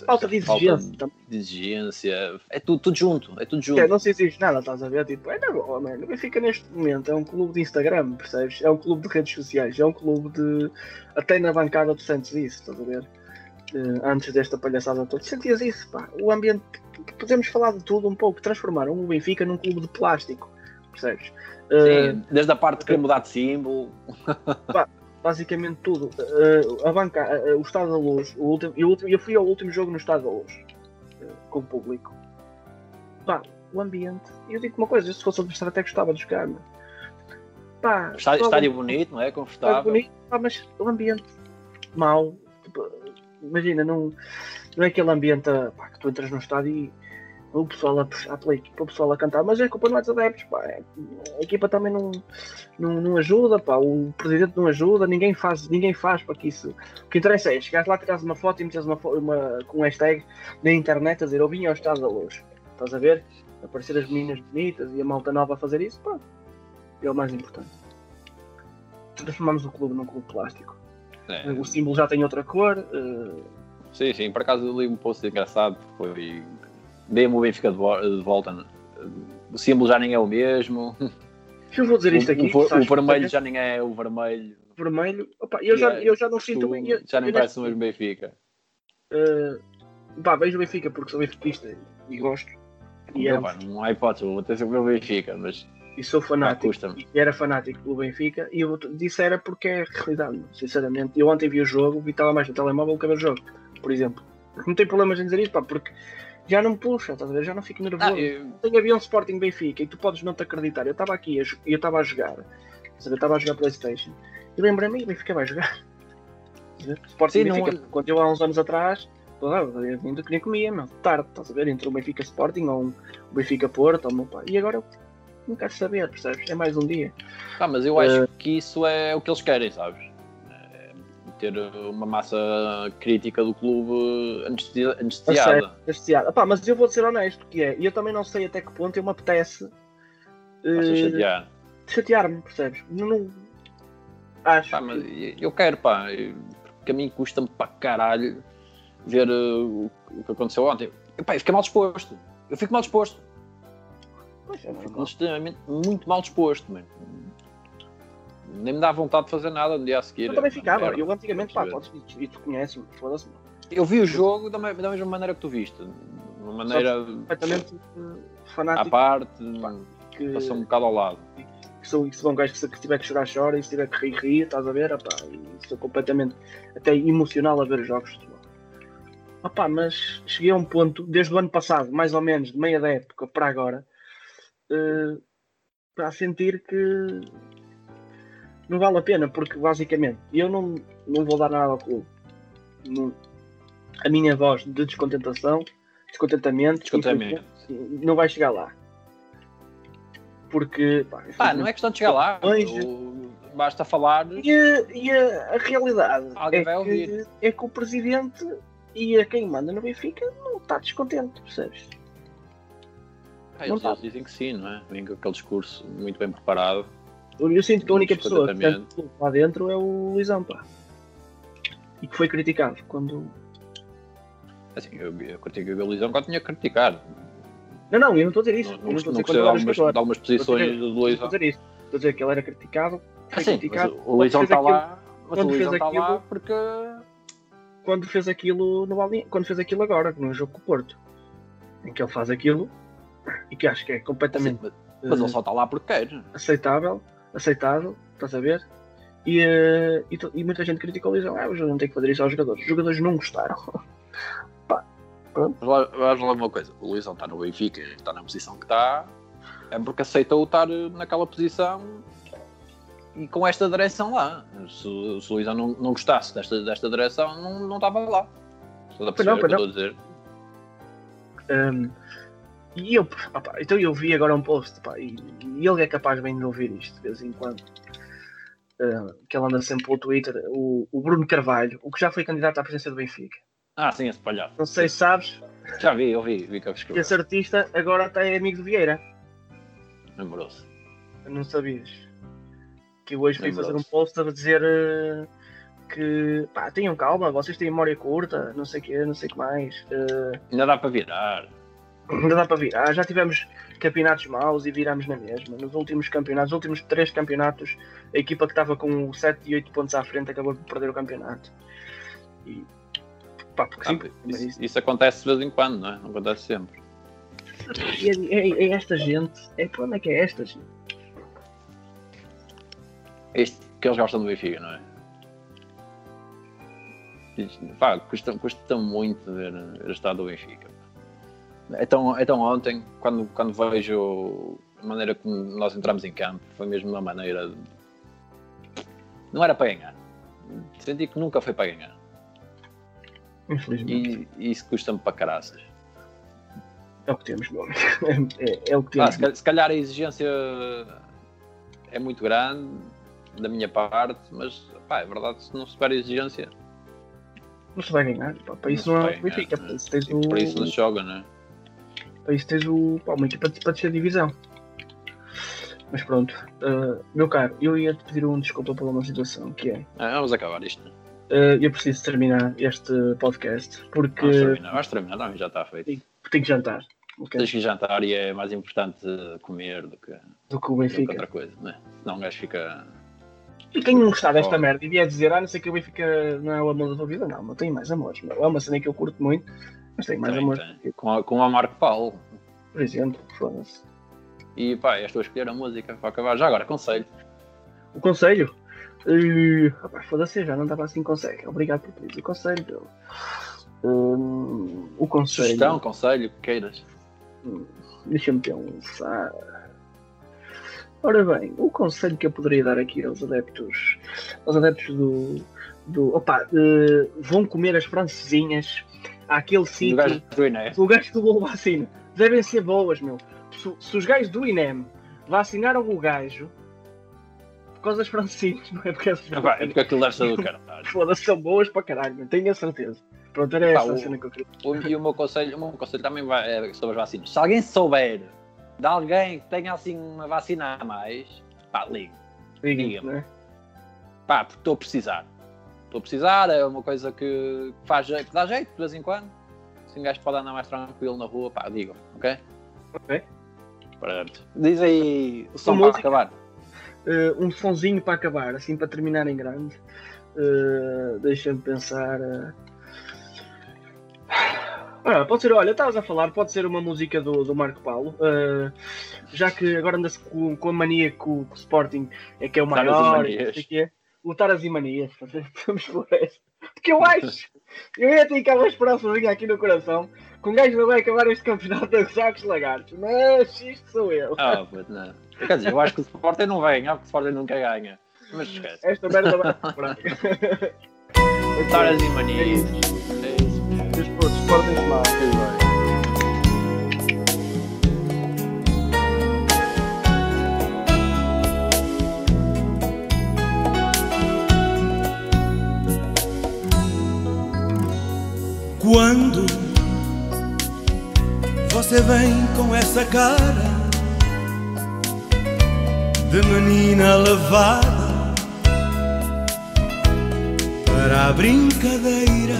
Falta de exigência. também. de exigência. É tudo, tudo junto. É tudo junto. É, não se exige nada, estás a ver? Tipo, é na boa, mano. O Benfica neste momento é um clube de Instagram, percebes? É um clube de redes sociais, é um clube de. Até na bancada tu sentes isso, estás a ver? Eh, antes desta palhaçada toda. Sentias isso, pá. O ambiente. Podemos falar de tudo um pouco. Transformaram o Benfica num clube de plástico, percebes? Sim, desde a parte de querer mudar de símbolo. Basicamente tudo. Eh, a banca, eh, o Estado da Luz, o último, eu, eu fui ao último jogo no Estado da Luz, eh, com o público. Pá, o ambiente. Eu digo uma coisa, se fosse adversário até gostava de jogar. Pá, Estádio, estádio bonito, não é? Confortável. bonito, pá, mas o ambiente mau. Tipo, imagina, não, não é aquele ambiente pá, que tu entras no estádio e o pessoal a puxar pela equipa, o pessoal a cantar, mas a culpa não é dos adeptos, pá. é- a equipa também não, não, não ajuda, pá. o presidente não ajuda, ninguém faz, ninguém faz para que isso. O que interessa é chegares lá, tirares uma foto e meteres uma, uma, com um hashtag na internet a dizer eu vim ao estado da luz. Estás a ver? Aparecer as meninas bonitas e a malta nova a fazer isso, pá. É o mais importante. Transformamos o clube num clube plástico. É. O símbolo já tem outra cor. eh, Sim, sim. Por acaso eu li um post engraçado. Foi. Dei-me o Benfica de vo- de volta. O símbolo já nem é o mesmo. eu vou dizer isto O- aqui. o, o, sabes, vermelho já nem é o vermelho. vermelho. Opa, eu, já, eu já não sinto Tu- bem. Já nem parece o mesmo Benfica. eh, pá, vejo o Benfica porque sou benfiquista e gosto. E, é Eu, era- pá, não há hipótese, vou ter sempre o Benfica, mas e sou fanático. e era fanático do Benfica e eu disse era porque é realidade, sinceramente. Eu ontem vi o jogo e estava mais no telemóvel que ver o jogo, por exemplo. Não tenho problemas em dizer isso, pá, porque já não me puxa, estás a ver? Já não fico nervoso. Ah, eu- Ontem havia um Sporting Benfica e tu podes não te acreditar. Eu estava aqui e eu estava a jogar? Eu estava a jogar Playstation e lembrei-me, "Ih, Benfica vai jogar. Sporting Sim, não- Benfica, quando eu há uns anos atrás, ainda que nem comia, meu, tarde, estás a ver? Entre o Benfica Sporting ou um Benfica Porto, ou meu pai. E agora eu não quero saber, percebes? É mais um dia. pá, mas eu acho Eh, que isso é o que eles querem, sabes? Ter uma massa crítica do clube anestesia- anestesiada. Chateado.Epá, mas eu vou ser honesto, que é, e eu também não sei até que ponto eu me apetece Basta eh, chatear. chatear-me, percebes? Não, não- acho Pá, que- mas eu quero, pá. eu- que a mim custa-me para caralho ver uh, o que aconteceu ontem. Epá, eu fiquei mal disposto. Eu fico mal disposto. Pois é, Fico extremamente, muito mal disposto, mano. Nem me dá vontade de fazer nada no dia a seguir. Eu também ficava. Merda. Eu antigamente, pá, podes, e tu conheces-me, foda-se, Eu vi o jogo da, da mesma maneira que tu viste. De uma maneira completamente uh, à fanático. parte, que, passou um bocado ao lado. que sou, sou um gajo que se, tiver que chorar, chora, e se tiver que rir, rir, estás a ver? Opá, e sou completamente até emocional a ver jogos de futebol. Opá, mas cheguei a um ponto, desde o ano passado, mais ou menos, de meia da época para agora, eh, para sentir que não vale a pena, porque basicamente eu não, não vou dar nada ao clube. Não- a minha voz de descontentação, descontentamento, Descontentamento. não vai chegar lá. Porque, pá, Ah, não é questão de chegar lá. O- Basta falar. E, a, e a- a realidade Alguém é vai que, ouvir. é que o presidente e a quem manda no Benfica não está descontente, percebes? Ah, eles, eles dizem que sim, não é? Vem com aquele discurso muito bem preparado. Eu, sinto que a única pessoa que tem lá dentro é o Luizão, pá. E que foi criticado quando. Assim, eu, eu critico a Belisão quando tinha que criticar. Não, não, eu não estou a dizer isso. Não, não, não estou a dizer quando algumas, jogador. de algumas posições dizer- do Não estou Luizão. a dizer isso. Estou a dizer que ele era criticado. Ah, Foi sim, mas criticado. o Luizão fez está lá. Mas o quando fez Luizão está lá aquilo- porque. Quando fez aquilo no quando fez aquilo agora, no jogo com o Porto. Em que ele faz aquilo e que acho que é Assim, completamente mas, mas eh, ele só está lá porque quer. aceitável, aceitável, estás a ver? E, eh, e, e muita gente criticou o Luizão. Ah, jogador não tem que fazer isso aos jogadores. Os jogadores não gostaram. Mas lá, vamos lá uma coisa: o Luizão está no Benfica, está na posição que está, é porque aceitou estar naquela posição e com esta direção lá. Se, se o Luizão não, não gostasse desta, desta direção, não, não estava lá. Estás a perceber não, o que eu estou a dizer? Um, e eu, opá, então eu vi agora um post, pá, e, e ele é capaz bem de ouvir isto de vez em quando. Uh, que ele anda sempre pelo Twitter, o, o Bruno Carvalho, o que já foi candidato à presidência do Benfica. Ah, sim, esse palhaço. Não sei se sabes Já vi, eu vi, vi que eu esse artista agora até é amigo de Vieira. Namorou-se. Não sabias? Que hoje fui fazer um post a dizer uh, que pá, tenham calma, vocês têm memória curta, não sei o que, não sei o que mais. Uh, Ainda dá para virar. Ainda dá para virar. Já tivemos campeonatos maus e viramos na mesma. Nos últimos campeonatos, nos últimos três campeonatos, a equipa que estava com 7 e 8 pontos à frente acabou por perder o campeonato. E pá, porque Ah, sim, isso, isso- isso acontece de vez em quando, não é? Não acontece sempre. é, é- é esta gente. É para onde é que é esta gente? Este que eles gostam do Benfica, não é? Pá, custa, custa muito ver, ver o estado do Benfica. Então, então ontem, quando, quando vejo a maneira como nós entramos em campo, foi mesmo uma maneira. de- Não era para ganhar. Senti que nunca foi para ganhar. Infelizmente. E, e isso custa-me para caraças. É o que temos, meu amigo. É, é- é o que Pá, temos. se, calhar, se calhar a exigência é muito grande da minha parte, mas pá, é verdade, se não se a exigência, Não se vai ganhar. Pá, para isso Não não, é Para isso tens o. para isso não joga, não é? Para isso tens o, pá, uma equipa para descer divisão. Mas pronto, uh, meu caro, eu ia te pedir um desculpa pela uma situação que é. Ah, vamos acabar isto. uh, eu preciso terminar este podcast porque Vamos terminar, vamos terminar, não, já está feito. tenho que jantar. ok? Tens que jantar e é mais importante comer do que, do Do que o que Benfica. outra coisa, não é? Senão um gajo fica. E quem não gostar desta Oh. merda e vier dizer, ah, não sei que o Benfica não é o amor da tua vida, não, mas tenho mais amores. Meu. É uma cena que eu curto muito, mas tenho mais Tem, amores. tem. Com, a, com a Marco Paulo. Por exemplo, foda-se. E pá, estou a escolher a música para acabar. Já agora, conselho. O conselho. Uh, rapaz, foda-se, já não estava assim conselho. Obrigado por pedir o conselho. meu. Hum, o conselho. Sugestão, conselho, que queiras. Deixa-me pensar. Ora bem, o conselho que eu poderia dar aqui aos adeptos, aos adeptos do, do opa, eh, vão comer as francesinhas àquele Do sítio, gajo do gajo levou a vacina. Devem ser boas, meu. Se, se os gajos do INEM vacinaram o gajo por causa das francesinhas, não é porque as Ah, pá, É porque aquilo deve ser do caralho. foda-se são boas para caralho, tenho a certeza. Pronto, era Pá, essa a o- cena que eu queria. O- E o meu conselho, o meu conselho também é sobre as vacinas. Se alguém souber de alguém que tenha assim uma vacina a mais, pá, ligue. Diga, diga-me. né? Pá, porque estou a precisar. Estou a precisar, é uma coisa que, faz, que dá jeito de vez em quando. Se um gajo pode andar mais tranquilo na rua, pá, digam, ok? Ok. Pronto. Diz aí o som para acabar. Uh, um sonzinho para acabar, assim para terminar em grande. Uh, Deixa-me pensar. Uh... Ah, pode ser, olha, estavas a falar, pode ser uma música do, do Marco Paulo, uh, já que agora anda-se com, com a mania que o, que o Sporting é que é o maior, não sei o quê. Lutar as e manias, vamos por essa. Porque eu acho, eu ia ter cá uma esperançazinha aqui no coração, que um gajo não vai acabar este campeonato a gozar com os lagartos, mas isto sou eu. Ah, puto, não. Quer dizer, eu acho que o Sporting não vai ganhar, porque o Sporting nunca ganha. Mas esquece. Esta merda vai para Taras e manias. É isso. Os putos, portem-se mal. Quando você vem com essa cara de menina levada para a brincadeira,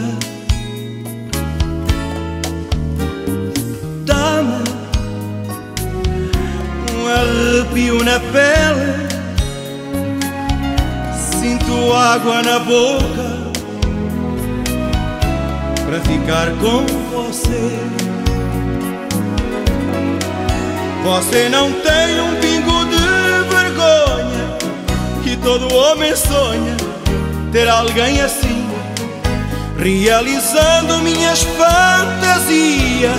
dá-me um arrepio na pele, sinto água na boca para ficar com você. Você não tem um pingo de vergonha que todo homem sonha ter alguém assim, realizando minhas fantasias,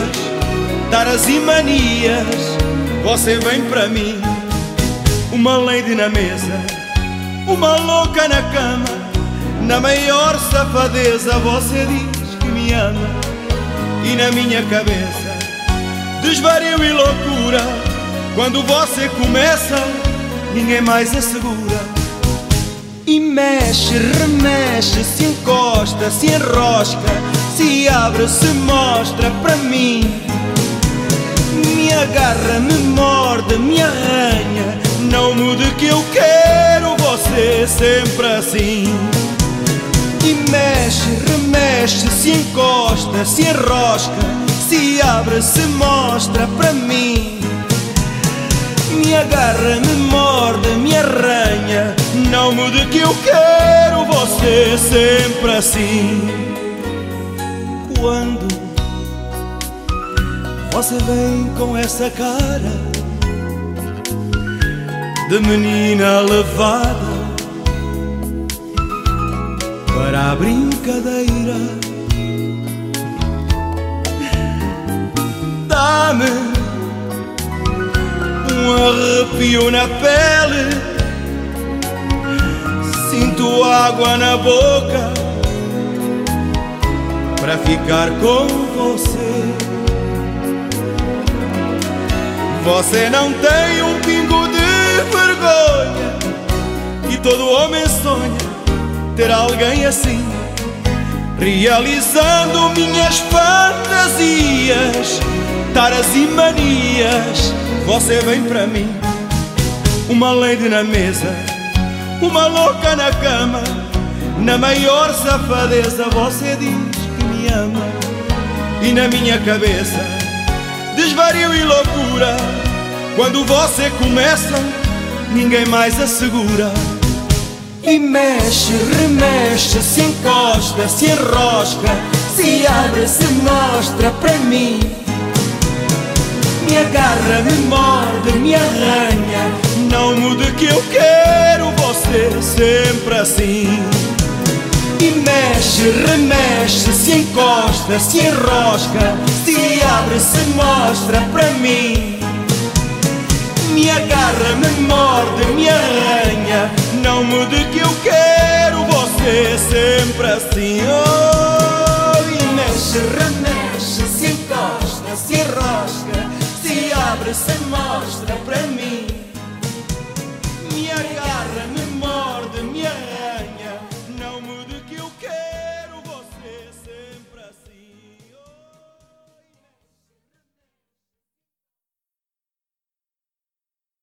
taras e manias. Você vem para mim, uma lady na mesa, uma louca na cama. Na maior safadeza você diz E na minha cabeça Desvario e loucura. Quando você começa Ninguém mais assegura. E mexe, remexe Se encosta, se enrosca Se abre, se mostra para mim. Me agarra, me morde, me arranha. Não mude que eu quero você sempre assim e mexe, remexe, se encosta, se enrosca, se abre, se mostra para mim. Me agarra, me morde, me arranha, não mude que eu quero você sempre assim. Quando você vem com essa cara de menina levada para a brincadeira. Dá-me um arrepio na pele, sinto água na boca para ficar com você. Você não tem um pingo de vergonha e todo homem sonha ter alguém assim, realizando minhas fantasias, taras e manias. Você vem para mim, uma lady na mesa, uma louca na cama. Na maior safadeza você diz que me ama, e na minha cabeça desvario e loucura. Quando você começa, ninguém mais assegura. E mexe, remexe, se encosta, se enrosca, se abre, se mostra para mim. Me agarra, me morde, me arranha, não mude que eu quero você sempre assim. E mexe, remexe, se encosta, se enrosca, se abre, se mostra para mim. Me agarra, me morde, me arranha, não mude que eu quero você sempre assim. Oh, e mexe, remexe, se encosta, se enrosca, se abre, se mostra